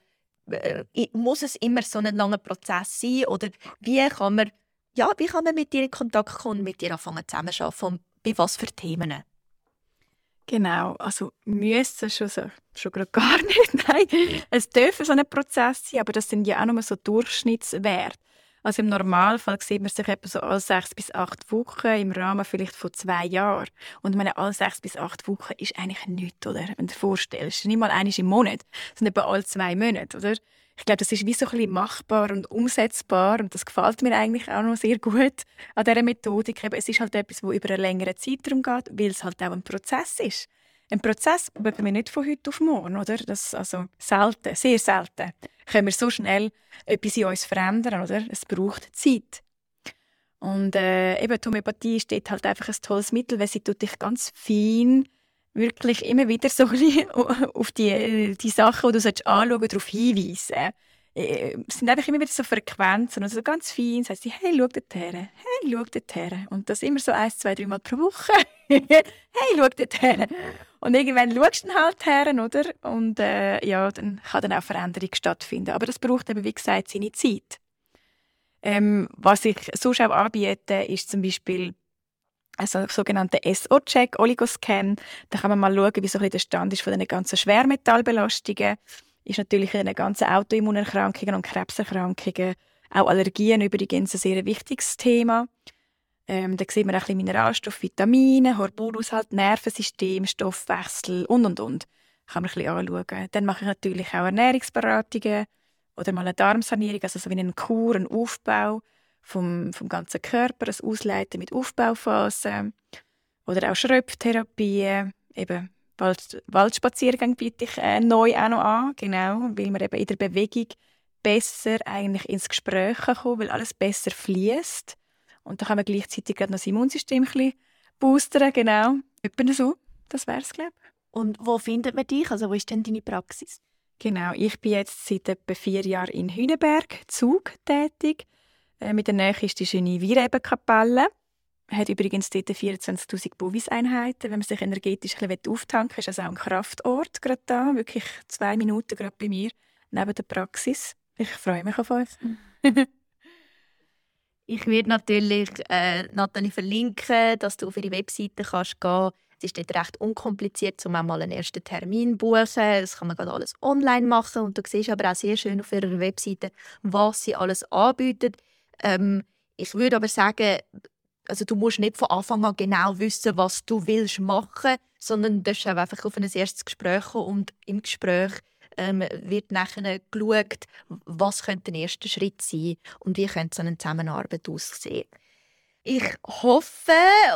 Äh, muss es immer so ein langer Prozess sein oder wie kann man, ja, wie kann man mit dir in Kontakt kommen, mit dir anfangen zusammenzuarbeiten und bei was für Themen? Genau, also müssen schon, so, schon gerade gar [laughs] nicht, nein. Es dürfen so ein Prozess sein, aber das sind ja auch nur so Durchschnittswerte. Also im Normalfall sieht man sich etwa so alle sechs bis acht Wochen im Rahmen vielleicht von zwei Jahren. Und meine alle sechs bis acht Wochen ist eigentlich nichts, oder? Wenn du dir vorstellst, nicht mal eines im Monat, sondern etwa alle zwei Monate, oder? Ich glaube, das ist wie so ein bisschen machbar und umsetzbar und das gefällt mir eigentlich auch noch sehr gut an dieser Methodik. es ist halt etwas, das über einen längeren Zeitraum geht, weil es halt auch ein Prozess ist. Ein Prozess machen wir nicht von heute auf morgen, oder? Das also selten, sehr selten können wir so schnell etwas in uns verändern, oder? Es braucht Zeit. Und äh, eben die Homöopathie dort halt einfach ein tolles Mittel, weil sie tut dich ganz fein wirklich immer wieder so [laughs] auf die, die Sachen, die du anschauen solltest, darauf hinweisen. Äh, es sind einfach immer wieder so Frequenzen und so ganz fein sagt sie, hey, schau dort her, hey, schau dort her. Und das immer so ein, zwei, drei Mal pro Woche. [laughs] hey, schau dort her. Und irgendwann schaust du dann halt her, oder? Und äh, ja, dann kann dann auch Veränderung stattfinden. Aber das braucht eben, wie gesagt, seine Zeit. Ähm, was ich sonst auch anbiete, ist zum Beispiel also sogenannte SO-Check, Oligoscan. Da kann man mal schauen, wie so ein der Stand ist von den ganzen Schwermetallbelastungen. Ist natürlich in den ganzen Autoimmunerkrankungen und Krebserkrankungen, auch Allergien übrigens ein sehr wichtiges Thema. Ähm, da sieht man auch ein bisschen Mineralstoffe, Vitamine, Hormonaushalt, Nervensystem, Stoffwechsel und und und. Kann man ein bisschen anschauen. Dann mache ich natürlich auch Ernährungsberatungen oder mal eine Darmsanierung, also so wie einen Kur, einen Aufbau vom, vom ganzen Körper, das Ausleiten mit Aufbauphasen oder auch Schröpftherapie, eben Wald, Waldspaziergang biete ich äh, neu auch noch an, genau, weil man eben in der Bewegung besser eigentlich ins Gespräch kommen weil alles besser fließt und da kann man gleichzeitig gerade noch das Immunsystem ein bisschen boostern, genau. Etwa so, das wäre es, glaube ich. Und wo findet man dich? Also wo ist denn deine Praxis? Genau, ich bin jetzt seit etwa vier Jahren in Hüneberg, Zug, tätig. Äh, mit der Nähe ist die schöne Wierebenkapelle. Hat übrigens dort 24'000 Bovis-Einheiten. Wenn man sich energetisch ein bisschen auftanken will, ist das auch ein Kraftort gerade da. Wirklich zwei Minuten gerade bei mir, neben der Praxis. Ich freue mich auf euch. [laughs] ich werde natürlich äh, Nathalie verlinken, dass du auf ihre Webseite kannst gehen es ist dort recht unkompliziert, um auch mal einen ersten Termin zu buchen. Das kann man gerade alles online machen. Und du siehst aber auch sehr schön auf ihrer Webseite, was sie alles anbietet. Ähm, ich würde aber sagen, also du musst nicht von Anfang an genau wissen, was du willst machen, sondern du darfst einfach auf ein erstes Gespräch kommen und im Gespräch ähm, wird nachher geschaut, was könnte der erste Schritt sein und wie könnte so eine Zusammenarbeit aussehen. Ich hoffe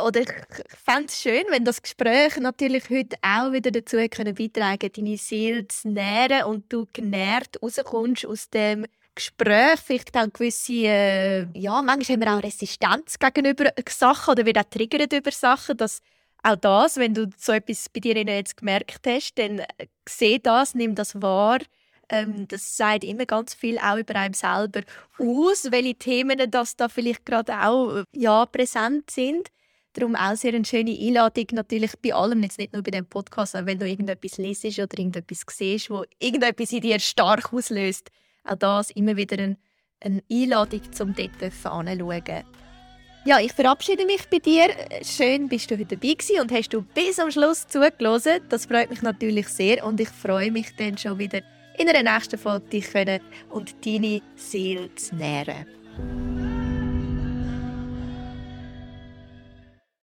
oder ich fände es schön, wenn das Gespräch natürlich heute auch wieder dazu beitragen deine Seele zu nähren und du genährt rauskommst aus dem Gespräch, vielleicht auch gewisse, äh, ja, manchmal haben wir auch Resistenz gegenüber Sachen oder wird auch triggert über Sachen, dass auch das, wenn du so etwas bei dir jetzt gemerkt hast, dann äh, seh das, nimm das wahr. Ähm, das sagt immer ganz viel auch über einen selber aus, welche Themen das da vielleicht gerade auch äh, ja, präsent sind. Darum auch sehr eine schöne Einladung, natürlich bei allem, jetzt nicht nur bei dem Podcast, aber wenn du irgendetwas lesest oder irgendetwas siehst, wo irgendetwas in dir stark auslöst, auch das immer wieder eine, eine Einladung, um dort anzuschauen. Ja, ich verabschiede mich bei dir. Schön, bist du heute dabei gewesen und hast du bis am Schluss zugelassen. Das freut mich natürlich sehr und ich freue mich dann schon wieder in einer nächsten Folge dich können und deine Seele zu nähren.